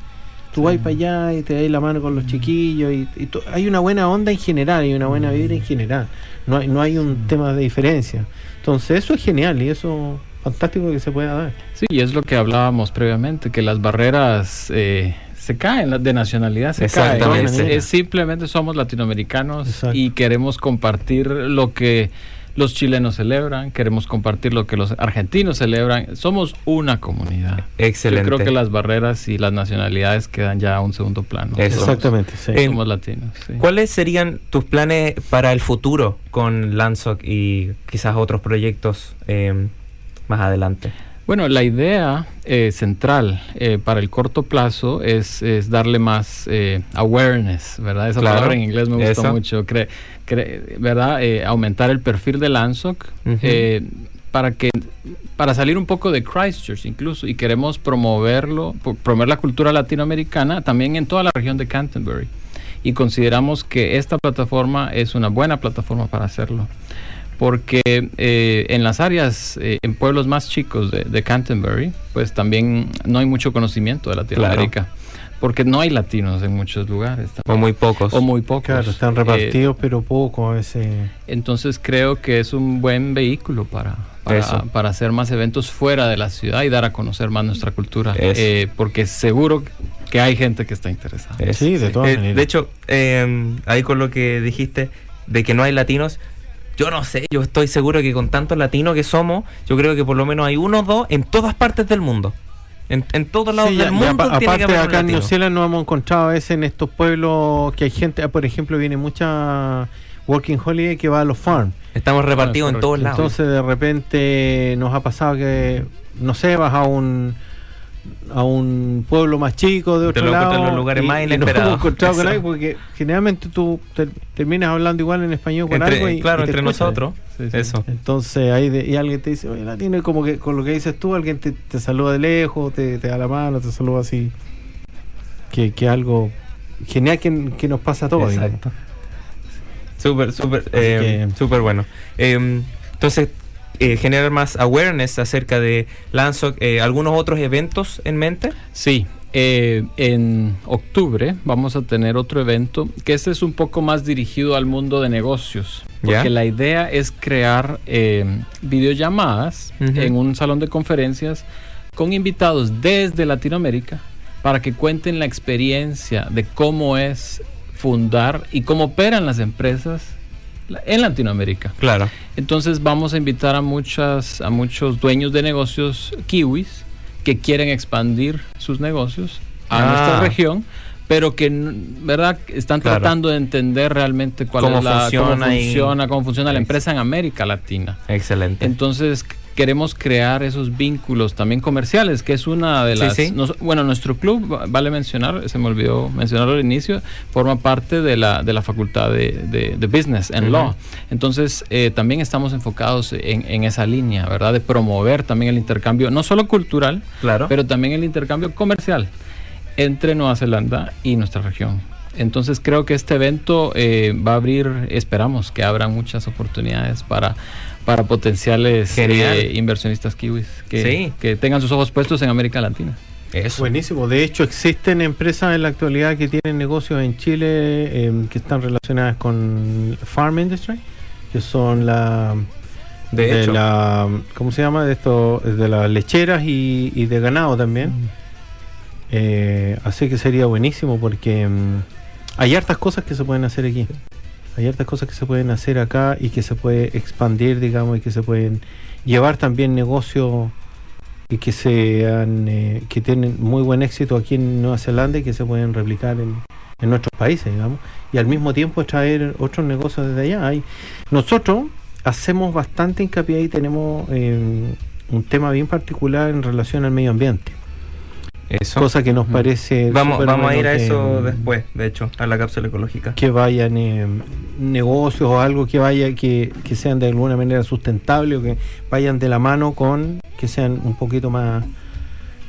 Tú vas para allá y te das la mano con los chiquillos y, y tú- hay una buena onda en general y una buena vibra en general. No hay, no hay un tema de diferencia. Entonces eso es genial y eso fantástico que se pueda dar. Sí, y es lo que hablábamos previamente, que las barreras eh, se caen, las de nacionalidad se caen. Exactamente. Es, es simplemente somos latinoamericanos Exacto. y queremos compartir lo que los chilenos celebran, queremos compartir lo que los argentinos celebran. Somos una comunidad. Excelente. Yo creo que las barreras y las nacionalidades quedan ya a un segundo plano. Eso. Exactamente, sí. Eh, Somos latinos. sí. ¿Cuáles serían tus planes para el futuro con Lanzoc y quizás otros proyectos eh, más adelante? Bueno, la idea eh, central eh, para el corto plazo es, es darle más eh, awareness, ¿verdad? Esa Claro, palabra en inglés me gusta mucho, cre- cre- ¿verdad? Eh, aumentar el perfil de Lanzoc Ujú. eh, para que para salir un poco de Christchurch incluso y queremos promoverlo, promover la cultura latinoamericana también en toda la región de Canterbury y consideramos que esta plataforma es una buena plataforma para hacerlo porque eh, en las áreas, eh, en pueblos más chicos de, de Canterbury, pues también no hay mucho conocimiento de Latinoamérica, porque no hay latinos en muchos lugares. O muy pocos. O muy pocos. Claro, están Eh, repartidos, pero poco a veces. entonces creo que es un buen vehículo para, para, Eso. para hacer más eventos fuera de la ciudad y dar a conocer más nuestra cultura. Eh, porque seguro que hay gente que está interesada. Es- Sí, de todas Eh, maneras. De hecho, eh, ahí con lo que dijiste de que no hay latinos, yo no sé, yo estoy seguro que con tantos latinos que somos, yo creo que por lo menos hay uno o dos en todas partes del mundo. En, en todos lados Sí, del ya- mundo. ya apa- tiene que aparte haber acá en New. Zealand nos hemos encontrado a veces en estos pueblos que hay gente, ah, por ejemplo, viene mucha working holiday que va a los farms. Estamos repartidos en correcto. todos lados. Entonces de repente nos ha pasado que, no sé, vas a un a un pueblo más chico de Te otro lo encuentras lado en los lugares más inesperados. encontrado con <laughs> algo porque generalmente tú ter- terminas hablando igual en español con Entre- algo y, claro, y te entre nosotros. Sí, sí. Eso. Entonces ahí de- y alguien te dice, oye, latino, y como que con lo que dices tú, alguien te, te saluda de lejos, te, te da la mano, te saluda así. Que, que algo genial que, que nos pasa a todos. Exacto. Súper, súper, eh, que- súper bueno. Eh, entonces, eh, generar más awareness acerca de Lanzoc, eh, algunos otros eventos en mente. Sí, eh, en octubre vamos a tener otro evento que este es un poco más dirigido al mundo de negocios. Porque la idea es crear eh, videollamadas Ujú. en un salón de conferencias con invitados desde Latinoamérica para que cuenten la experiencia de cómo es fundar y cómo operan las empresas en Latinoamérica. Claro. Entonces vamos a invitar a muchas a muchos dueños de negocios kiwis que quieren expandir sus negocios a Ah. nuestra región, pero que verdad están Claro. tratando de entender realmente cuál Cómo es la funciona cómo y- funciona, cómo funciona la empresa en América Latina. Excelente. Entonces queremos crear esos vínculos también comerciales, que es una de Sí, las... sí. nos- bueno, nuestro club, va- vale mencionar, se me olvidó mencionarlo al inicio, forma parte de la, de la Facultad de, de- de Business and Ujú. Law. Entonces, eh, también estamos enfocados en, en esa línea, ¿verdad? De promover también el intercambio, no solo cultural, claro. pero también el intercambio comercial entre Nueva Zelanda y nuestra región. Entonces creo que este evento eh, va a abrir, esperamos que abra muchas oportunidades para, para potenciales eh, inversionistas kiwis que, Sí. que tengan sus ojos puestos en América Latina. Eso. Buenísimo. De hecho, existen empresas en la actualidad que tienen negocios en Chile eh, que están relacionadas con farm industry, que son la De hecho. la ¿cómo se llama? De esto de las lecheras y, y de ganado también. Eh, así que sería buenísimo porque mm, hay hartas cosas que se pueden hacer aquí. Hay hartas cosas que se pueden hacer acá y que se puede expandir, digamos, y que se pueden llevar también negocios y que sean eh, que tienen muy buen éxito aquí en Nueva Zelanda y que se pueden replicar en, en nuestros países, digamos, y al mismo tiempo traer otros negocios desde allá. Hay, nosotros hacemos bastante hincapié y tenemos eh, un tema bien particular en relación al medio ambiente, Eso. cosa que nos parece Vamos, vamos a ir a eso mm, después, de hecho, a la cápsula ecológica. que vayan eh, negocios o algo que vaya que, que sean de alguna manera sustentables o que vayan de la mano con que sean un poquito más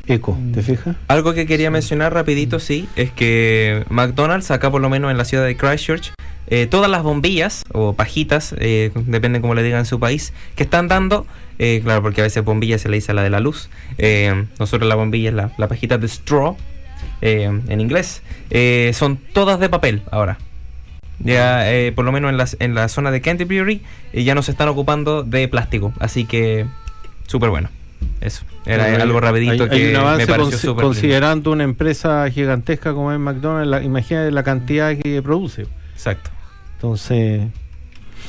eco, ¿te fijas? Algo que quería mencionar rapidito, sí, es que McDonald's, acá por lo menos en la ciudad de Christchurch, eh, todas las bombillas o pajitas, eh, depende como le digan en su país, que están dando, eh, claro, porque a veces bombilla se le dice a la de la luz, eh, nosotros la bombilla es la, la pajita de straw, eh, en inglés, son todas de papel ahora. Ya, por lo menos en, las, en la zona de Canterbury, ya no se están ocupando de plástico, así que súper bueno. Eso, era Hay- algo rapidito hay- que hay un avance me pareció consi- súper lindo. considerando una empresa gigantesca como es McDonald's, la, imagínate la cantidad que produce. Exacto. Entonces,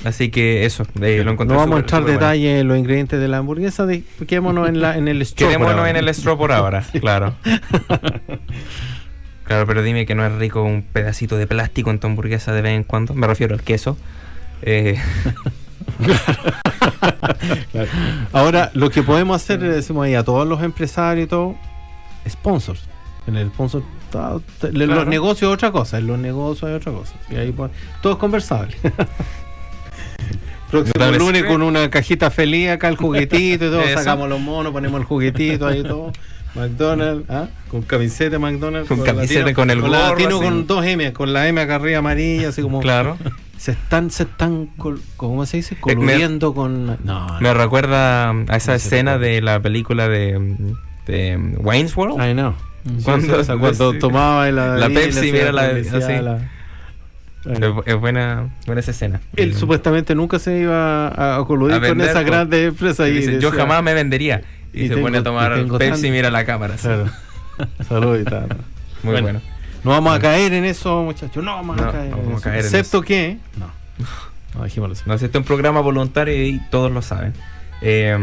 Así que eso, eh, lo encontré no vamos a entrar bueno. detalle en los ingredientes de la hamburguesa, de, quedémonos en, la, en el straw Quedémonos en el straw por ahora, <laughs> claro. <laughs> Claro, pero dime que no es rico un pedacito de plástico en tu hamburguesa de vez en cuando. Me refiero al queso. Eh, <laughs> Ahora, lo que podemos hacer, le decimos ahí a todos los empresarios y todo, sponsors. En el sponsor, Claro. los negocios es otra cosa, en los negocios hay otra cosa. Y ahí todo es conversable. Próximo lunes sí. con una cajita feliz acá, el juguetito y todo, <laughs> sacamos los monos, ponemos el juguetito ahí y todo. <laughs> McDonald's, ¿ah? con camiseta McDonald's, Con camiseta, con el la gorro, latino así. con dos M, con la M acá arriba amarilla, así como claro. <laughs> se están, se están, col- ¿cómo se dice? Eh, me- Coludiendo con. No, no. Me recuerda a esa No escena de la película de, de Wayne's World. I know. Cuando- Sí, sí, cuando sí. tomaba la, La Pepsi, mira la- publicidad así. a Es, es buena, buena esa escena. Él supuestamente nunca se iba a, a coludir A con vender, esa pues. grande empresa y Dice, yo jamás me vendería. Y, Y se tengo- pone a tomar Pepsi y mira la cámara. Claro. <laughs> Salud y tal. Muy Bueno. bueno. No vamos a caer en eso, muchachos. No vamos No, a caer, en, vamos eso. en Excepto eso. que. No. No, dejémoslo así. No, si este es un programa voluntario y todos lo saben. Eh,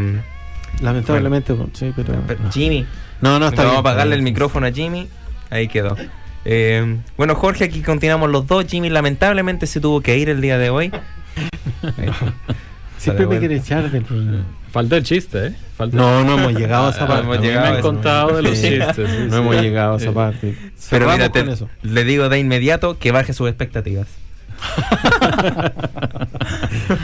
Lamentablemente, sí, pero. pero no. Jimmy, No, no, está vamos bien, a apagarle el micrófono a Jimmy. Ahí quedó. Eh, bueno, Jorge, aquí continuamos los dos. Jimmy lamentablemente se tuvo que ir el día de hoy. <laughs> Siempre me quiere echar del programa. Falta el chiste, ¿eh? Falta No, no hemos llegado a esa Ah, parte. hemos a mí llegado me han contado de los Sí. chistes. sí, No sí. hemos llegado a esa parte. Pero mira, te- eso. le digo de inmediato que baje sus expectativas. <laughs>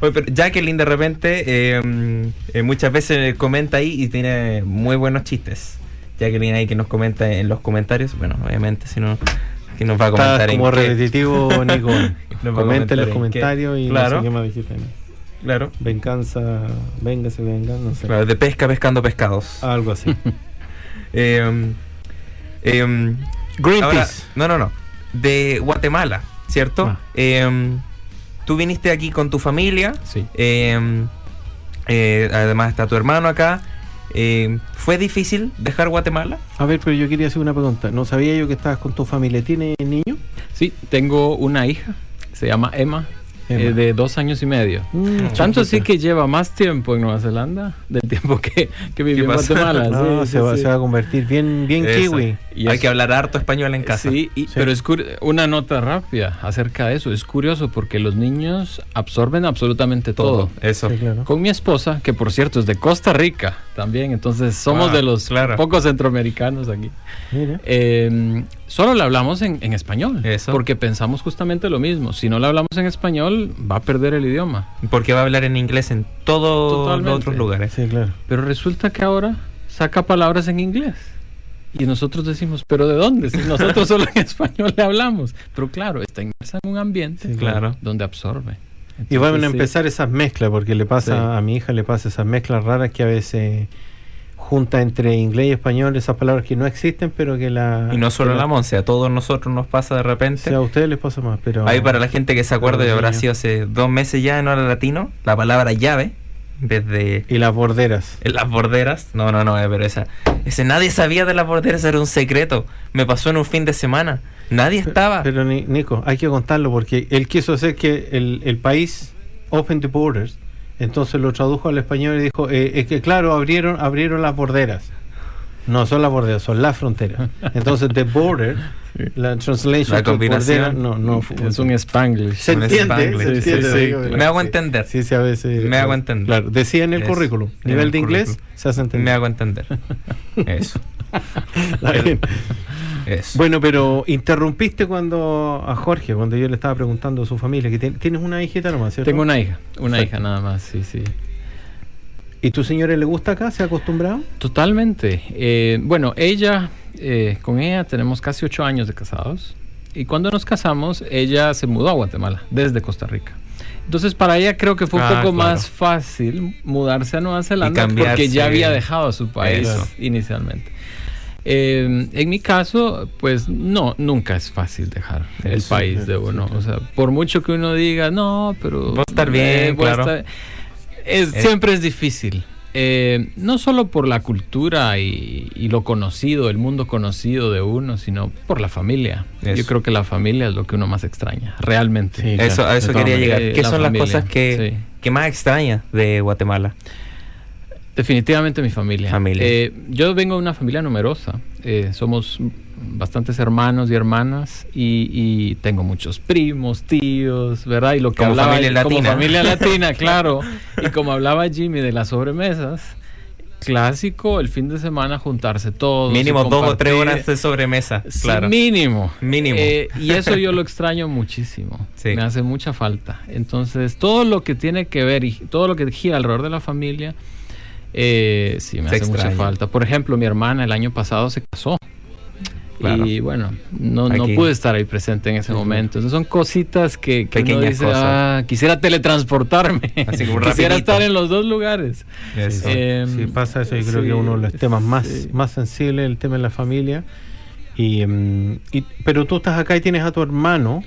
Oye, pero Jacqueline de repente eh, eh, muchas veces comenta ahí y tiene muy buenos chistes. Jacqueline ahí que nos comenta en los comentarios. Bueno, obviamente si no, que nos va a Está comentar en como qué. repetitivo, <laughs> Nico. Nos Comenta en los en comentarios qué. y Claro. no sé qué más dijiste. Claro. Venganza, véngase, venga, no sé. Claro, de pesca pescando pescados. Algo así. <laughs> Eh, eh, Greenpeace. Ahora, no, no, no. De Guatemala, ¿cierto? Ah. Eh, tú viniste aquí con tu familia. Sí. eh, además está tu hermano acá. Eh, ¿Fue difícil dejar Guatemala? A ver, pero yo quería hacer una pregunta. No sabía yo que estabas con tu familia. ¿Tiene niño? Sí, tengo una hija, se llama Emma, Emma. Eh, de dos años y medio. Mm, Tanto así que lleva más tiempo en Nueva Zelanda del tiempo que, que vivió en? Guatemala. <laughs> No, sí, se, sí, va, sí. se va a convertir bien, bien Eso. kiwi. Y Hay es- que hablar harto español en casa. Sí, y- Sí. pero es una nota rápida acerca de eso. Es curioso porque los niños absorben absolutamente todo. Eso. Sí, claro. Con mi esposa, que por cierto es de Costa Rica también, entonces somos Ah, de los claro. pocos centroamericanos aquí. Mira. Eh, solo le hablamos en, en español, Eso. porque pensamos justamente lo mismo. Si no le hablamos en español, va a perder el idioma. Porque va a hablar en inglés en todos los otros lugares. Sí, claro. Pero resulta que ahora saca palabras en inglés. Y nosotros decimos, ¿pero de dónde? Si nosotros <laughs> solo en español le hablamos. Pero claro, está inmersa en un ambiente Sí, Claro. donde absorbe. Y van a sí. empezar esas mezclas, porque le pasa Sí. a mi hija, le pasa esas mezclas raras que a veces junta entre inglés y español esas palabras que no existen, pero que la... Y no solo la Monse, a todos nosotros nos pasa de repente. Sí, a ustedes les pasa más, pero... Ahí para la gente que se acuerde, Pero habrá sido hace dos meses ya en hora latino, la palabra llave, desde Y las borderas. en las borderas. No, no, no, eh, pero esa. Ese nadie sabía de las borderas, era un secreto. Me pasó en un fin de semana. Nadie estaba. Pero Ni- Nico, hay que contarlo porque él quiso hacer que el, el país open the borders, entonces lo tradujo al español y dijo, eh, es que claro, abrieron, abrieron las borderas. No son las borderas, son las fronteras. Entonces the border, <laughs> la translation La combinación. bordera, no, no Es un spanglish. se un entiende, spanglish. se Sí, entiende, sí, sí. digo, Me hago entender. Sí, sí, a veces. Me hago entender. Claro, decía en el currículum, nivel el de inglés, currículum. se hace entender. Me hago entender. <laughs> Eso, eso. Bueno, pero interrumpiste cuando a Jorge, cuando yo le estaba preguntando a su familia, que tien- tienes una hijita nomás, ¿cierto? Tengo una hija, una hija nada más, sí, sí. ¿Y tu señora le gusta acá? ¿Se ha acostumbrado? Totalmente. Eh, bueno, ella, eh, con ella tenemos casi ocho años de casados. Y cuando nos casamos, ella se mudó a Guatemala, desde Costa Rica. Entonces, para ella creo que fue un Ah, poco claro. más fácil mudarse a Nueva Zelanda porque ya había dejado su país Eso. inicialmente. Eh, en mi caso, pues no, nunca es fácil dejar el Eso, país sí, de sí, uno. sí. O sea, por mucho que uno diga, no, pero... Va a estar bien, voy a claro. estar-". Es- Es- Siempre es difícil. Eh, no solo por la cultura y, y lo conocido, el mundo conocido de uno, sino por la familia. Eso. Yo creo que la familia es lo que uno más extraña, realmente. Sí. Eso, a eso quería llegar. Eh, ¿Qué la son las cosas que, sí. que más extrañas de Guatemala? Definitivamente mi familia. Familia. Eh, yo vengo de una familia numerosa. Eh, somos bastantes hermanos y hermanas y, y tengo muchos primos, tíos, ¿verdad? Y lo que Como hablaba familia como latina. familia <laughs> latina, claro. Y como hablaba Jimmy de las sobremesas, clásico el fin de semana juntarse todos. Mínimo dos o tres horas de sobremesa. Sí, claro. mínimo. Mínimo. Eh, y eso yo lo <laughs> extraño muchísimo. Sí. Me hace mucha falta. Entonces, todo lo que tiene que ver y todo lo que gira alrededor de la familia, eh, sí, me Se hace mucha falta. Por ejemplo, mi hermana el año pasado se casó. Claro. Y bueno, no, no pude estar ahí presente en ese momento. Entonces son cositas que, que uno Pequeñas dice, cosas. ah, quisiera teletransportarme. Así como <laughs> quisiera estar en los dos lugares. Eso. Eh, Sí, pasa eso. Yo creo sí, que uno de los temas más, sí. más sensibles, el tema de la familia. Y, mm, y- pero tú estás acá y tienes a tu hermano,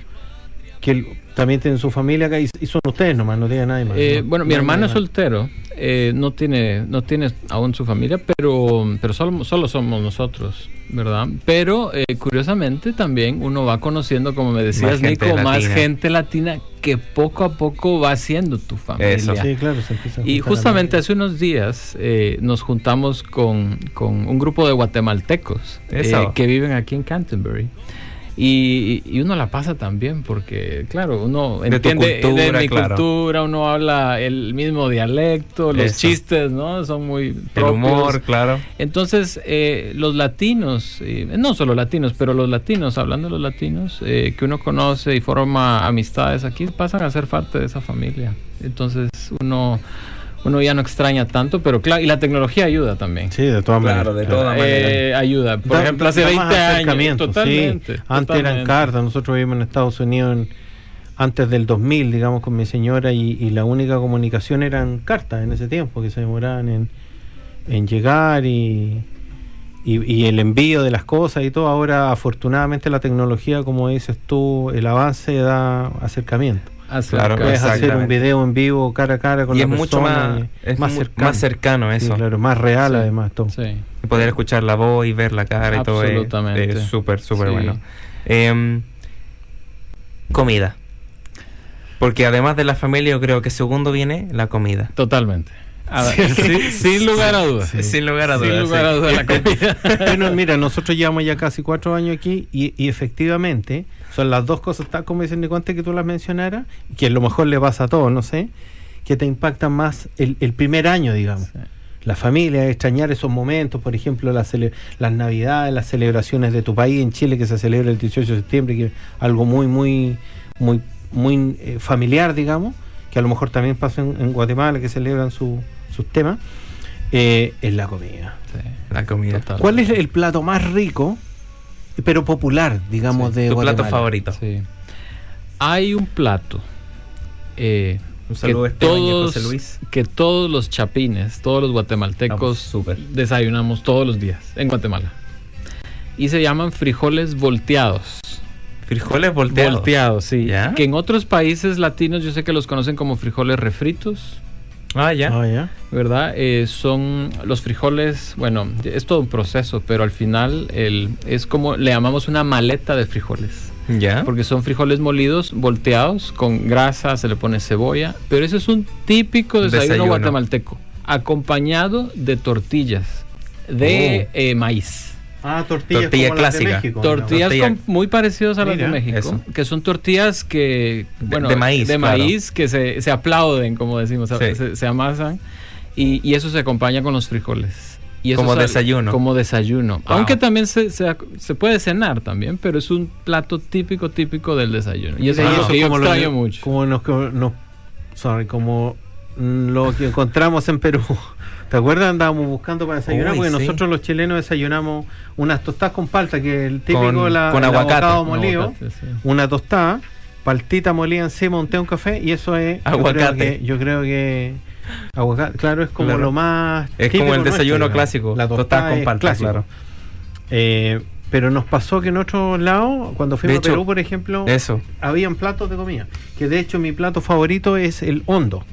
que él también tiene su familia acá y, y son ustedes nomás, no tiene nadie más. Eh, ¿no? bueno, mi No hermano es soltero, eh, no tiene, no tiene aún su familia, pero, pero solo, solo somos nosotros, ¿verdad? Pero eh, curiosamente también uno va conociendo, como me decías, Más gente Nico, más gente latina que poco a poco va haciendo tu familia. Eso. Sí, claro, se empieza a Y justamente a- hace unos días eh, nos juntamos con, con un grupo de guatemaltecos eh, que viven aquí en Canterbury. Y, y uno la pasa también porque, claro, uno De tu entiende cultura, de mi claro. cultura, uno habla el mismo dialecto, los Eso. chistes, ¿no? Son muy El propios. humor, claro. Entonces, eh, los latinos, eh, no solo latinos, pero los latinos, hablando de los latinos, eh, que uno conoce y forma amistades aquí, pasan a ser parte de esa familia. Entonces, uno, uno ya no extraña tanto, pero claro, y la tecnología ayuda también. Sí, de todas Claro, maneras. de todas Eh, ayuda. Por Da- ejemplo, hace da 20 más años. acercamiento, sí. Totalmente. Antes eran cartas. Nosotros vivimos en Estados Unidos en- antes del 2000, digamos, con mi señora, y, y la única comunicación eran cartas en ese tiempo, que se demoraban en, en llegar y, y, y el envío de las cosas y todo. Ahora, afortunadamente, la tecnología, como dices tú, el avance da acercamiento. Claro, Puedes hacer un video en vivo cara a cara con Y la es mucho más, y es más cercano. más cercano Sí, eso. claro, más real Sí. además todo. Sí. Y poder escuchar la voz y ver la cara y todo es- Absolutamente. es súper, súper Sí. bueno. Em, comida. Porque además de la familia, yo creo que segundo viene la comida. Totalmente. A ver, sí, sin lugar a dudas. Sin lugar a dudas. Sin lugar a dudas la <laughs> comida. Bueno, mira, nosotros llevamos ya casi cuatro años aquí y, y efectivamente son las dos cosas, tal como dicen Nico antes que tú las mencionaras, que a lo mejor le pasa a todos, no sé, que te impactan más el, el primer año, digamos. Sí. La familia, extrañar esos momentos, por ejemplo, las, cele- las navidades, las celebraciones de tu país en Chile que se celebra el 18 de septiembre, que es algo muy, muy, muy, muy eh, familiar, digamos, que a lo mejor también pasa en, en Guatemala, que celebran su- sus temas, eh, es la comida. Sí. La comida. Total. ¿Cuál es el plato más rico, pero popular, digamos, Sí. de ¿Tu plato favorito? Sí. Hay un plato eh, Un que saludo a Esteban y a todos, José Luis. que todos los chapines, todos los guatemaltecos desayunamos todos los días en Guatemala. Y se llaman frijoles volteados. Frijoles volteados. Volteados, sí. ¿Ya? Que en otros países latinos yo sé que los conocen como frijoles refritos. Ah, ya. Ah, ya. ¿verdad? Eh, son los frijoles, bueno, es todo un proceso, pero al final el, es como le llamamos una maleta de frijoles. Ya. Porque son frijoles molidos, volteados, con grasa, se le pone cebolla. Pero ese es un típico desayuno, Desayuno. guatemalteco, acompañado de tortillas de Oh. eh, maíz. Ah, tortillas Tortilla como las de clásica. México, Tortillas Tortilla. con- muy parecidas a las de Mira, México, eso. que son tortillas que, bueno, de maíz, de claro. maíz que se, se aplauden, como decimos, Sí. se, se amasan y, y eso se acompaña con los frijoles. Y eso Como sale- desayuno. Como desayuno. Wow. Aunque también se, se, se puede cenar también, pero es un plato típico, típico del desayuno. Y eso Sí, es eso lo que yo como lo- extraño mucho. Como nos, como nos- sorry, como lo que encontramos en Perú. ¿Te acuerdas? Andábamos buscando para desayunar Uy, porque sí. nosotros los chilenos desayunamos unas tostadas con palta, que es el típico Con- la, con el aguacate. molido, aguacate, sí. una tostada, paltita molida encima, un té, un café y eso es yo Aguacate. creo que- Yo creo que, aguacate, claro, es como Claro. lo más Es como el desayuno clásico, La tostada con palta, clásico. claro. Eh, pero nos pasó que en otros lados, cuando fuimos hecho, a Perú, por ejemplo, Eso. habían platos de comida. Que de hecho mi plato favorito es el hondo.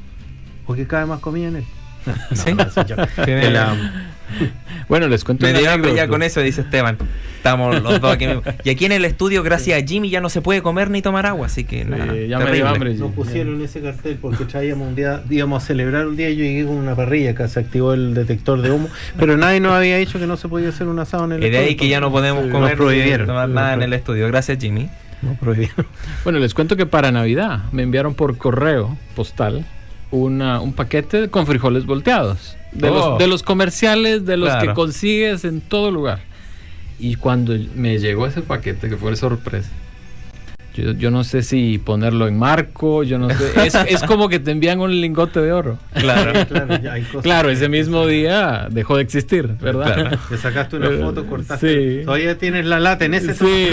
Porque cabe más comida en él. <laughs> No, yo- um, Bueno, les cuento Me dio hambre ya con eso, dice Esteban. Estamos los dos aquí mismo. Y aquí en el estudio, gracias a Jimmy, ya no se puede comer ni tomar agua, así que nada. Sí, ya me dio terrible. hambre. nos pusieron ese cartel porque traíamos un día, íbamos a celebrar un día y yo llegué con una parrilla que se activó el detector de humo, pero nadie nos había dicho que no se podía hacer un asado en el Y de ahí estudio, que ya no podemos comer prohibieron. ni tomar nada en el estudio. Gracias, Jimmy. Nos prohibieron. Bueno, les cuento que para Navidad me enviaron por correo postal una, un paquete con frijoles volteados. De, Oh. los, de los comerciales, de los Claro. que consigues en todo lugar. Y cuando me llegó ese paquete, que fue sorpresa, yo, yo no sé si ponerlo en marco, yo no sé. Es, es <laughs> como que te envían un lingote de oro. Claro. <laughs> claro, ya hay cosas Claro, ese mismo día dejó de existir, ¿verdad? Claro. <laughs> Te sacaste una foto, cortaste. sí. Todavía tienes la lata en ese Sí.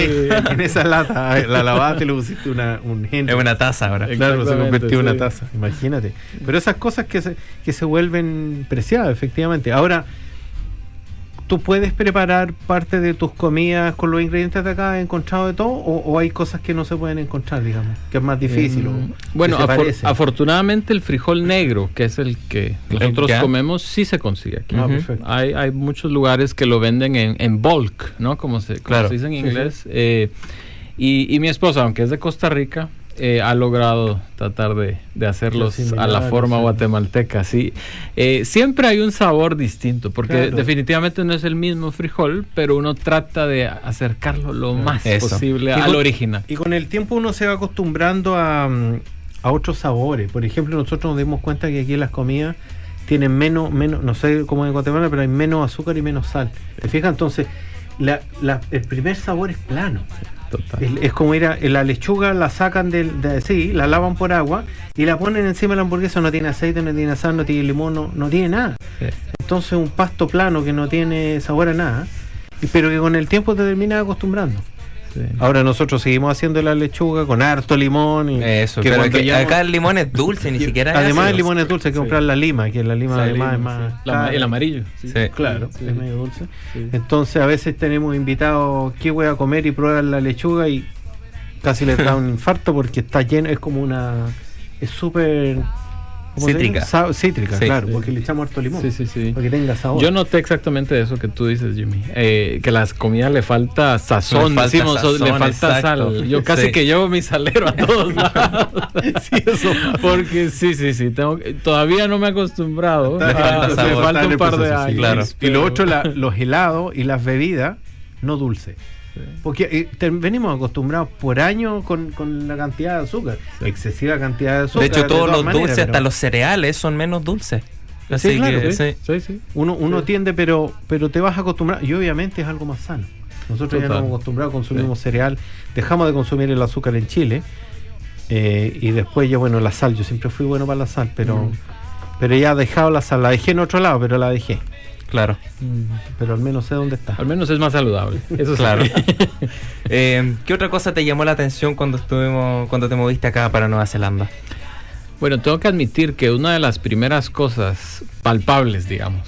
en esa lata. La lavaste y le pusiste una, un Es una taza ahora. Claro, se convirtió en una taza, imagínate. Pero esas cosas que se, que se vuelven preciadas, efectivamente. Ahora, ¿tú puedes preparar parte de tus comidas con los ingredientes de acá encontrado de todo? ¿O, o hay cosas que no se pueden encontrar, digamos? Que es más difícil. o Mm, Bueno, se afor- parece? afortunadamente el frijol negro, que es el que nosotros ya. comemos, sí se consigue aquí. Ah, perfecto. Hay, hay muchos lugares que lo venden en, en bulk, ¿no? Como se, como Claro. se dice en Sí, inglés. Eh, y, y mi esposa, aunque es de Costa Rica, eh, ha logrado tratar de, de hacerlos a la forma sí. guatemalteca, sí. Eh, siempre hay un sabor distinto, porque Claro. definitivamente no es el mismo frijol, pero uno trata de acercarlo lo más Eso. posible al original. Y con el tiempo uno se va acostumbrando a, a otros sabores. Por ejemplo, nosotros nos dimos cuenta que aquí las comidas tienen menos, menos, no sé cómo en Guatemala, pero hay menos azúcar y menos sal. ¿Te fijas? Entonces, la- la- el primer sabor es plano. Total. Es, como ir a la lechuga, la sacan del, de, sí, la lavan por agua y la ponen encima de la hamburguesa. No tiene aceite, no tiene sal, no tiene limón, no, no tiene nada. Sí. Entonces, un pasto plano que no tiene sabor a nada, pero que con el tiempo te terminas acostumbrando. Sí. Ahora nosotros seguimos haciendo la lechuga con harto limón. Y Eso, que pero cuando que ya- acá el limón es dulce, ni <laughs> siquiera Además, el limón es dulce, hay que Sí. comprar la lima, que la lima además es sí. más. La el amarillo. Sí. Claro, Sí. es medio dulce. Sí. Entonces, a veces tenemos invitados que voy a comer y prueban la lechuga y casi les da un <laughs> infarto porque está lleno, es como una. Es súper. ¿Cómo se Cítrica. cítrica, Sí. claro, porque le echamos harto limón. Sí, sí, sí. Para que tenga sabor. Yo noté exactamente eso que tú dices, Jimmy. Eh, que las comidas le falta sazón, Le falta decimos, o- le sazón, falta exacto. sal. Yo casi Sí. que llevo mi salero a todos <laughs> lados. Sí, eso pasa. Porque sí, sí, sí. Tengo, todavía no me he acostumbrado. Le falta Ah, sabor. Me falta un el par de años. claro. Y lo otro, la- los helados y las bebidas no dulces. Porque eh, te- venimos acostumbrados por años con, con la cantidad de azúcar. Excesiva cantidad de azúcar. De hecho, todos los maneras, dulces, pero hasta los cereales, son menos dulces. Así Sí, claro, que, Sí. Uno, uno tiende, pero, pero te vas a acostumbrar. Y obviamente es algo más sano. Nosotros ya nos hemos acostumbrado, consumimos cereal, dejamos de consumir el azúcar en Chile. eh, y después ya, bueno, la sal. Yo siempre fui bueno para la sal, pero, Mm. pero ya he dejado la sal. La dejé en otro lado, pero la dejé. Claro. Pero al menos sé dónde está. Al menos es más saludable. Eso sí. Claro. <laughs> Eh, ¿Qué otra cosa te llamó la atención cuando estuvimos, cuando te moviste acá para Nueva Zelanda? Bueno, tengo que admitir que una de las primeras cosas palpables, digamos,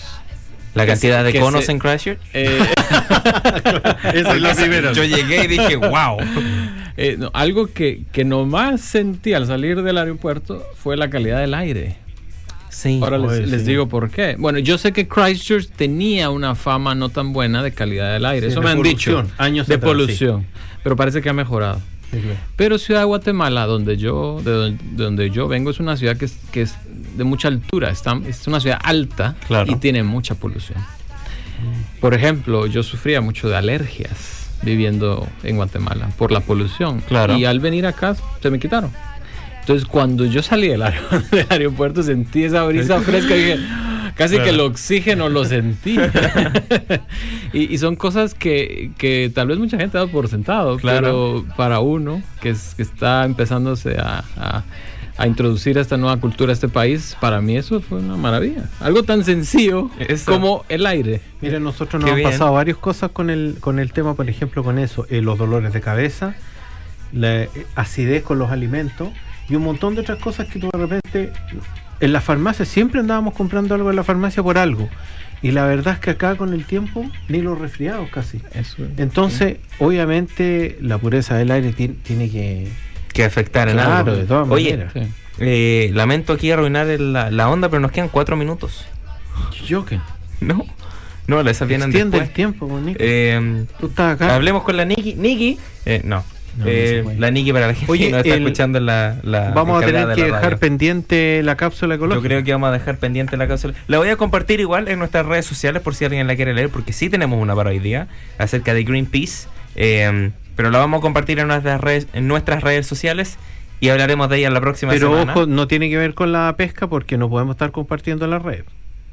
La cantidad se- de conos se- en Christchurch. <laughs> eh, <laughs> Esa es la primera. Yo llegué y dije, wow. eh, no, algo que, que nomás sentí al salir del aeropuerto fue la calidad del aire. Sí. Ahora les, digo por qué. Bueno, yo sé que Christchurch tenía una fama no tan buena de calidad del aire. Sí, Eso de me han dicho. años de atrás, polución. Pero parece que ha mejorado. Pero Ciudad de Guatemala, donde yo, de donde, de donde yo vengo, es una ciudad que es, que es de mucha altura. Está, es una ciudad alta Claro. y tiene mucha polución. Por ejemplo, yo sufría mucho de alergias viviendo en Guatemala por la polución. Claro. Y al venir acá se me quitaron. Entonces, cuando yo salí del, aer- <laughs> del aeropuerto, sentí esa brisa <laughs> fresca y dije, casi que el oxígeno lo sentí. <laughs> y, y son cosas que, que tal vez mucha gente da por sentado, Claro. pero para uno que, es- que está empezándose a, a- a introducir esta nueva cultura a este país, para mí eso fue una maravilla. Algo tan sencillo Eso. como el aire. Mira, nosotros nos Qué han bien. pasado varias cosas con el, con el tema, por ejemplo, con eso, eh, los dolores de cabeza, la eh, acidez con los alimentos y un montón de otras cosas que tú de repente en la farmacia siempre andábamos comprando algo en la farmacia por algo. Y la verdad es que acá con el tiempo ni los resfriados casi. Eso. Entonces, obviamente, la pureza del aire ti- tiene que... Que afectar en Claro, algo. de todas Oye, maneras. Sí. eh, lamento aquí arruinar el- la, la onda, pero nos quedan cuatro minutos. ¿Yo qué? No, no, esas vienen Extiende el después. tiempo, pues. Eh, Tú estás acá. hablemos con la Niki. Niki, eh, no. No, Eh, la Niki para la gente Oye, que nos está el- escuchando en la, la Vamos a tener de que dejar pendiente la cápsula ecológica. Yo creo que vamos a dejar pendiente la cápsula. La voy a compartir igual en nuestras redes sociales por si alguien la quiere leer, porque sí tenemos una para hoy día acerca de Greenpeace. eh, pero la vamos a compartir en nuestras redes, en nuestras redes sociales y hablaremos de ella la próxima Pero semana. ojo, no tiene que ver con la pesca porque no podemos estar compartiendo la red.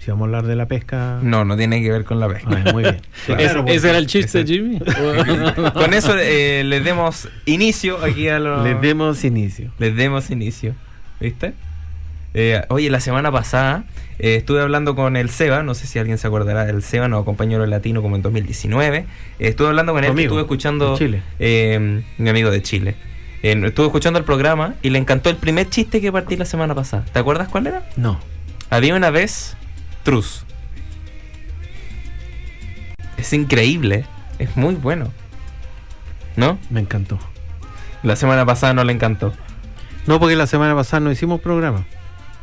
Si vamos a hablar de la pesca. No, no tiene que ver con la pesca. Ah, muy bien. <laughs> Es- Claro, ¿Ese era el chiste, Ese- Jimmy? <laughs> Con eso eh, les demos inicio aquí a los... Les demos inicio. Les demos inicio. ¿Viste? Eh, oye, la semana pasada eh, estuve hablando con el Seba, no sé si alguien se acordará del Seba, nos acompañó en el latino como en 2019. Eh, estuve hablando con él, amigo, estuve escuchando... de Chile. eh, mi amigo de Chile. Eh, estuve escuchando el programa y le encantó el primer chiste que partí la semana pasada. ¿Te acuerdas cuál era? No. Había una vez Truz. Es increíble, es muy bueno. ¿No? Me encantó. La semana pasada no le encantó. No, porque la semana pasada no hicimos programa.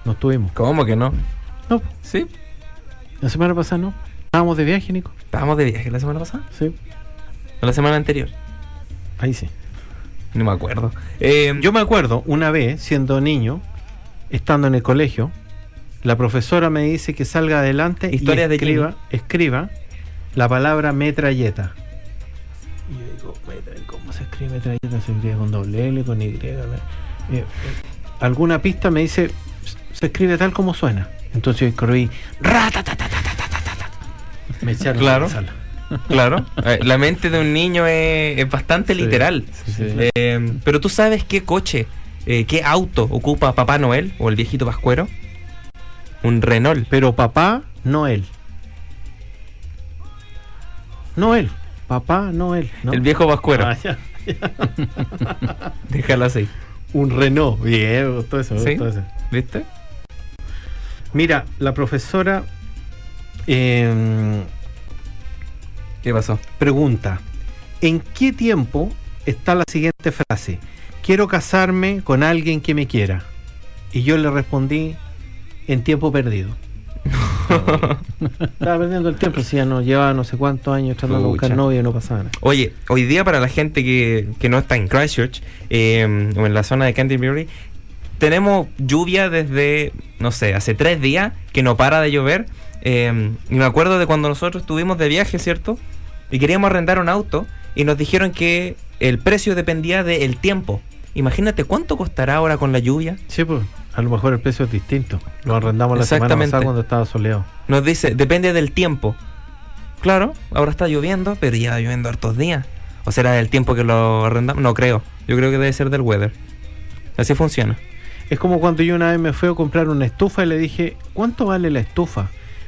No estuvimos. ¿Cómo que no? No, Sí, la semana pasada no. Estábamos de viaje, Nico. estábamos de viaje la semana pasada. Sí. ¿O la semana anterior? Ahí sí. No me acuerdo. Eh, Yo me acuerdo una vez, siendo niño, estando en el colegio, la profesora me dice que salga adelante y escriba, escriba la palabra metralleta. Y yo digo, ¿cómo se escribe metralleta? ¿Se escribe con doble L, con Y? Eh, eh, alguna pista me dice, se escribe tal como suena. Entonces yo escribí, me echaron claro. la sala. <laughs> Claro, eh, la mente de un niño es, bastante literal. Pero tú sabes qué coche, qué auto ocupa Papá Noel o el viejito Pascuero. Un Renault. Pero papá, no él. No él. Papá, no él. ¿no? El viejo Pascuero. Ah, ya. Déjalo así. Un Renault. Bien, gustó eso, gustó eso. ¿Viste? Mira, la profesora eh, ¿Qué pasó? pregunta: ¿En qué tiempo está la siguiente frase? Quiero casarme con alguien que me quiera. Y yo le respondí: En tiempo perdido. <laughs> Estaba perdiendo el tiempo, si ya no llevaba no sé cuántos años tratando de buscar novia y no pasaba nada. Oye, hoy día para la gente que, que no está en Christchurch eh, o en la zona de Canterbury, tenemos lluvia desde, no sé, hace tres días que no para de llover. Eh, y me acuerdo de cuando nosotros estuvimos de viaje, ¿cierto? Y queríamos arrendar un auto y nos dijeron que el precio dependía del tiempo. Imagínate cuánto costará ahora con la lluvia. Sí, pues, a lo mejor el precio es distinto. Lo arrendamos la semana pasada cuando estaba soleado. Nos dice, depende del tiempo. Claro, ahora está lloviendo, pero ya lloviendo hartos días. ¿O será del tiempo que lo arrendamos? No creo. Yo creo que debe ser del weather. Así funciona. Es como cuando yo una vez me fui a comprar una estufa y le dije, ¿cuánto vale la estufa?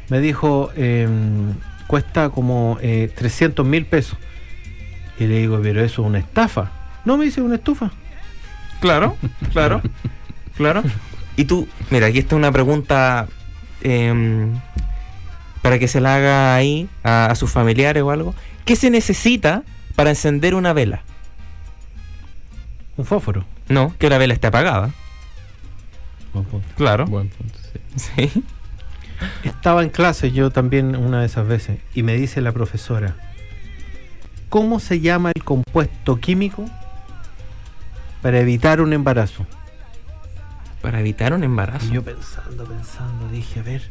Me dijo, em, cuesta como eh, 300 mil pesos. Y le digo, pero eso es una estafa. No me dice una estufa. Claro, claro, claro. Y tú, mira, aquí está una pregunta em, para que se la haga ahí a, a sus familiares o algo. ¿Qué se necesita para encender una vela? Un fósforo. No, que la vela esté apagada. Claro. Buen punto, sí. Sí. Estaba en clase yo también una de esas veces y me dice la profesora, ¿cómo se llama el compuesto químico para evitar un embarazo? Para evitar un embarazo. Y yo pensando, pensando, dije, a ver,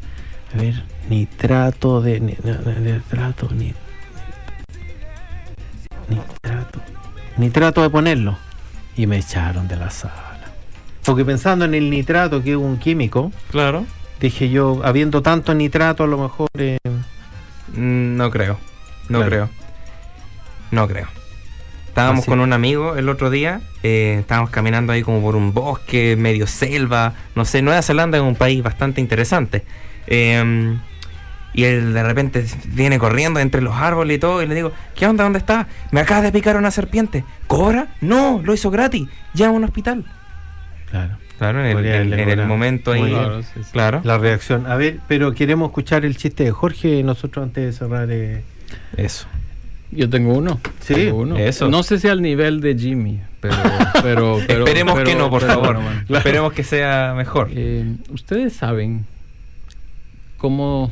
a ver, nitrato de... nitrato, ni- nitrato. Nitrato de ponerlo. Y me echaron de la sala. Porque pensando en el nitrato, que es un químico, Claro. dije yo, habiendo tanto nitrato, a lo mejor... eh, Mm, No creo. No Claro. creo. No creo. Estábamos Así. con un amigo el otro día, eh, estábamos caminando ahí como por un bosque, medio selva, no sé, Nueva Zelanda es un país bastante interesante. Eh, y él de repente viene corriendo entre los árboles y todo, y le digo, ¿qué onda? ¿Dónde está? Me acaba de picar una serpiente. ¿Cobra? No, lo hizo gratis. Llama a un hospital. claro. Claro, en el, en- en momento ahí. Muy bien. Claro, sí, sí. Claro. La reacción. A ver, pero queremos escuchar el chiste de Jorge nosotros antes de cerrar. eh, Eso. Yo tengo uno. Sí, tengo uno. eso. No sé si al nivel de Jimmy, pero... pero, pero- <laughs> Esperemos pero- que no, por pero favor. bueno, bueno. Esperemos que sea mejor. Eh, Ustedes saben cómo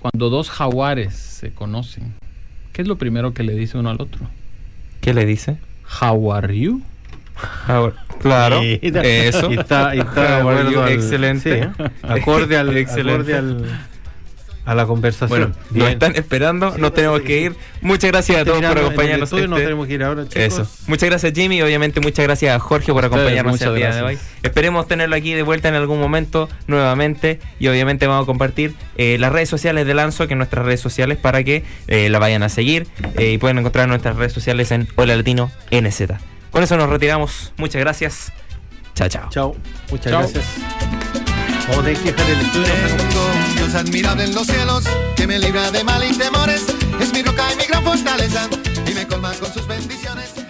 cuando dos jaguares se conocen, ¿qué es lo primero que le dice uno al otro? ¿Qué le dice? How are you? Ahora, claro, eso. Y está, y está de How are acuerdo you? al- Excelente. sí, ¿eh? acorde, al, Excelente. acorde al- a la conversación. Bueno, nos están esperando, Sí, nos tenemos que ir. Muchas gracias a todos por acompañarnos. estudio, nos este- tenemos que ir ahora, chicos. Eso. Muchas gracias Jimmy y obviamente muchas gracias a Jorge por acompañarnos muchas el día de hoy. gracias. Esperemos tenerlo aquí de vuelta en algún momento nuevamente y obviamente vamos a compartir eh, las redes sociales de Lanzo, que son nuestras redes sociales, para que eh, la vayan a seguir eh, y pueden encontrar nuestras redes sociales en Hola Latino NZ. Con eso nos retiramos. Muchas gracias. Chao, chao. Chao. Muchas Chao. gracias. Vamos a tener que dejar el estudio. Dios admirable en los cielos, que me libra de mal y temores. Es mi roca y mi gran fortaleza, y me colma con sus bendiciones.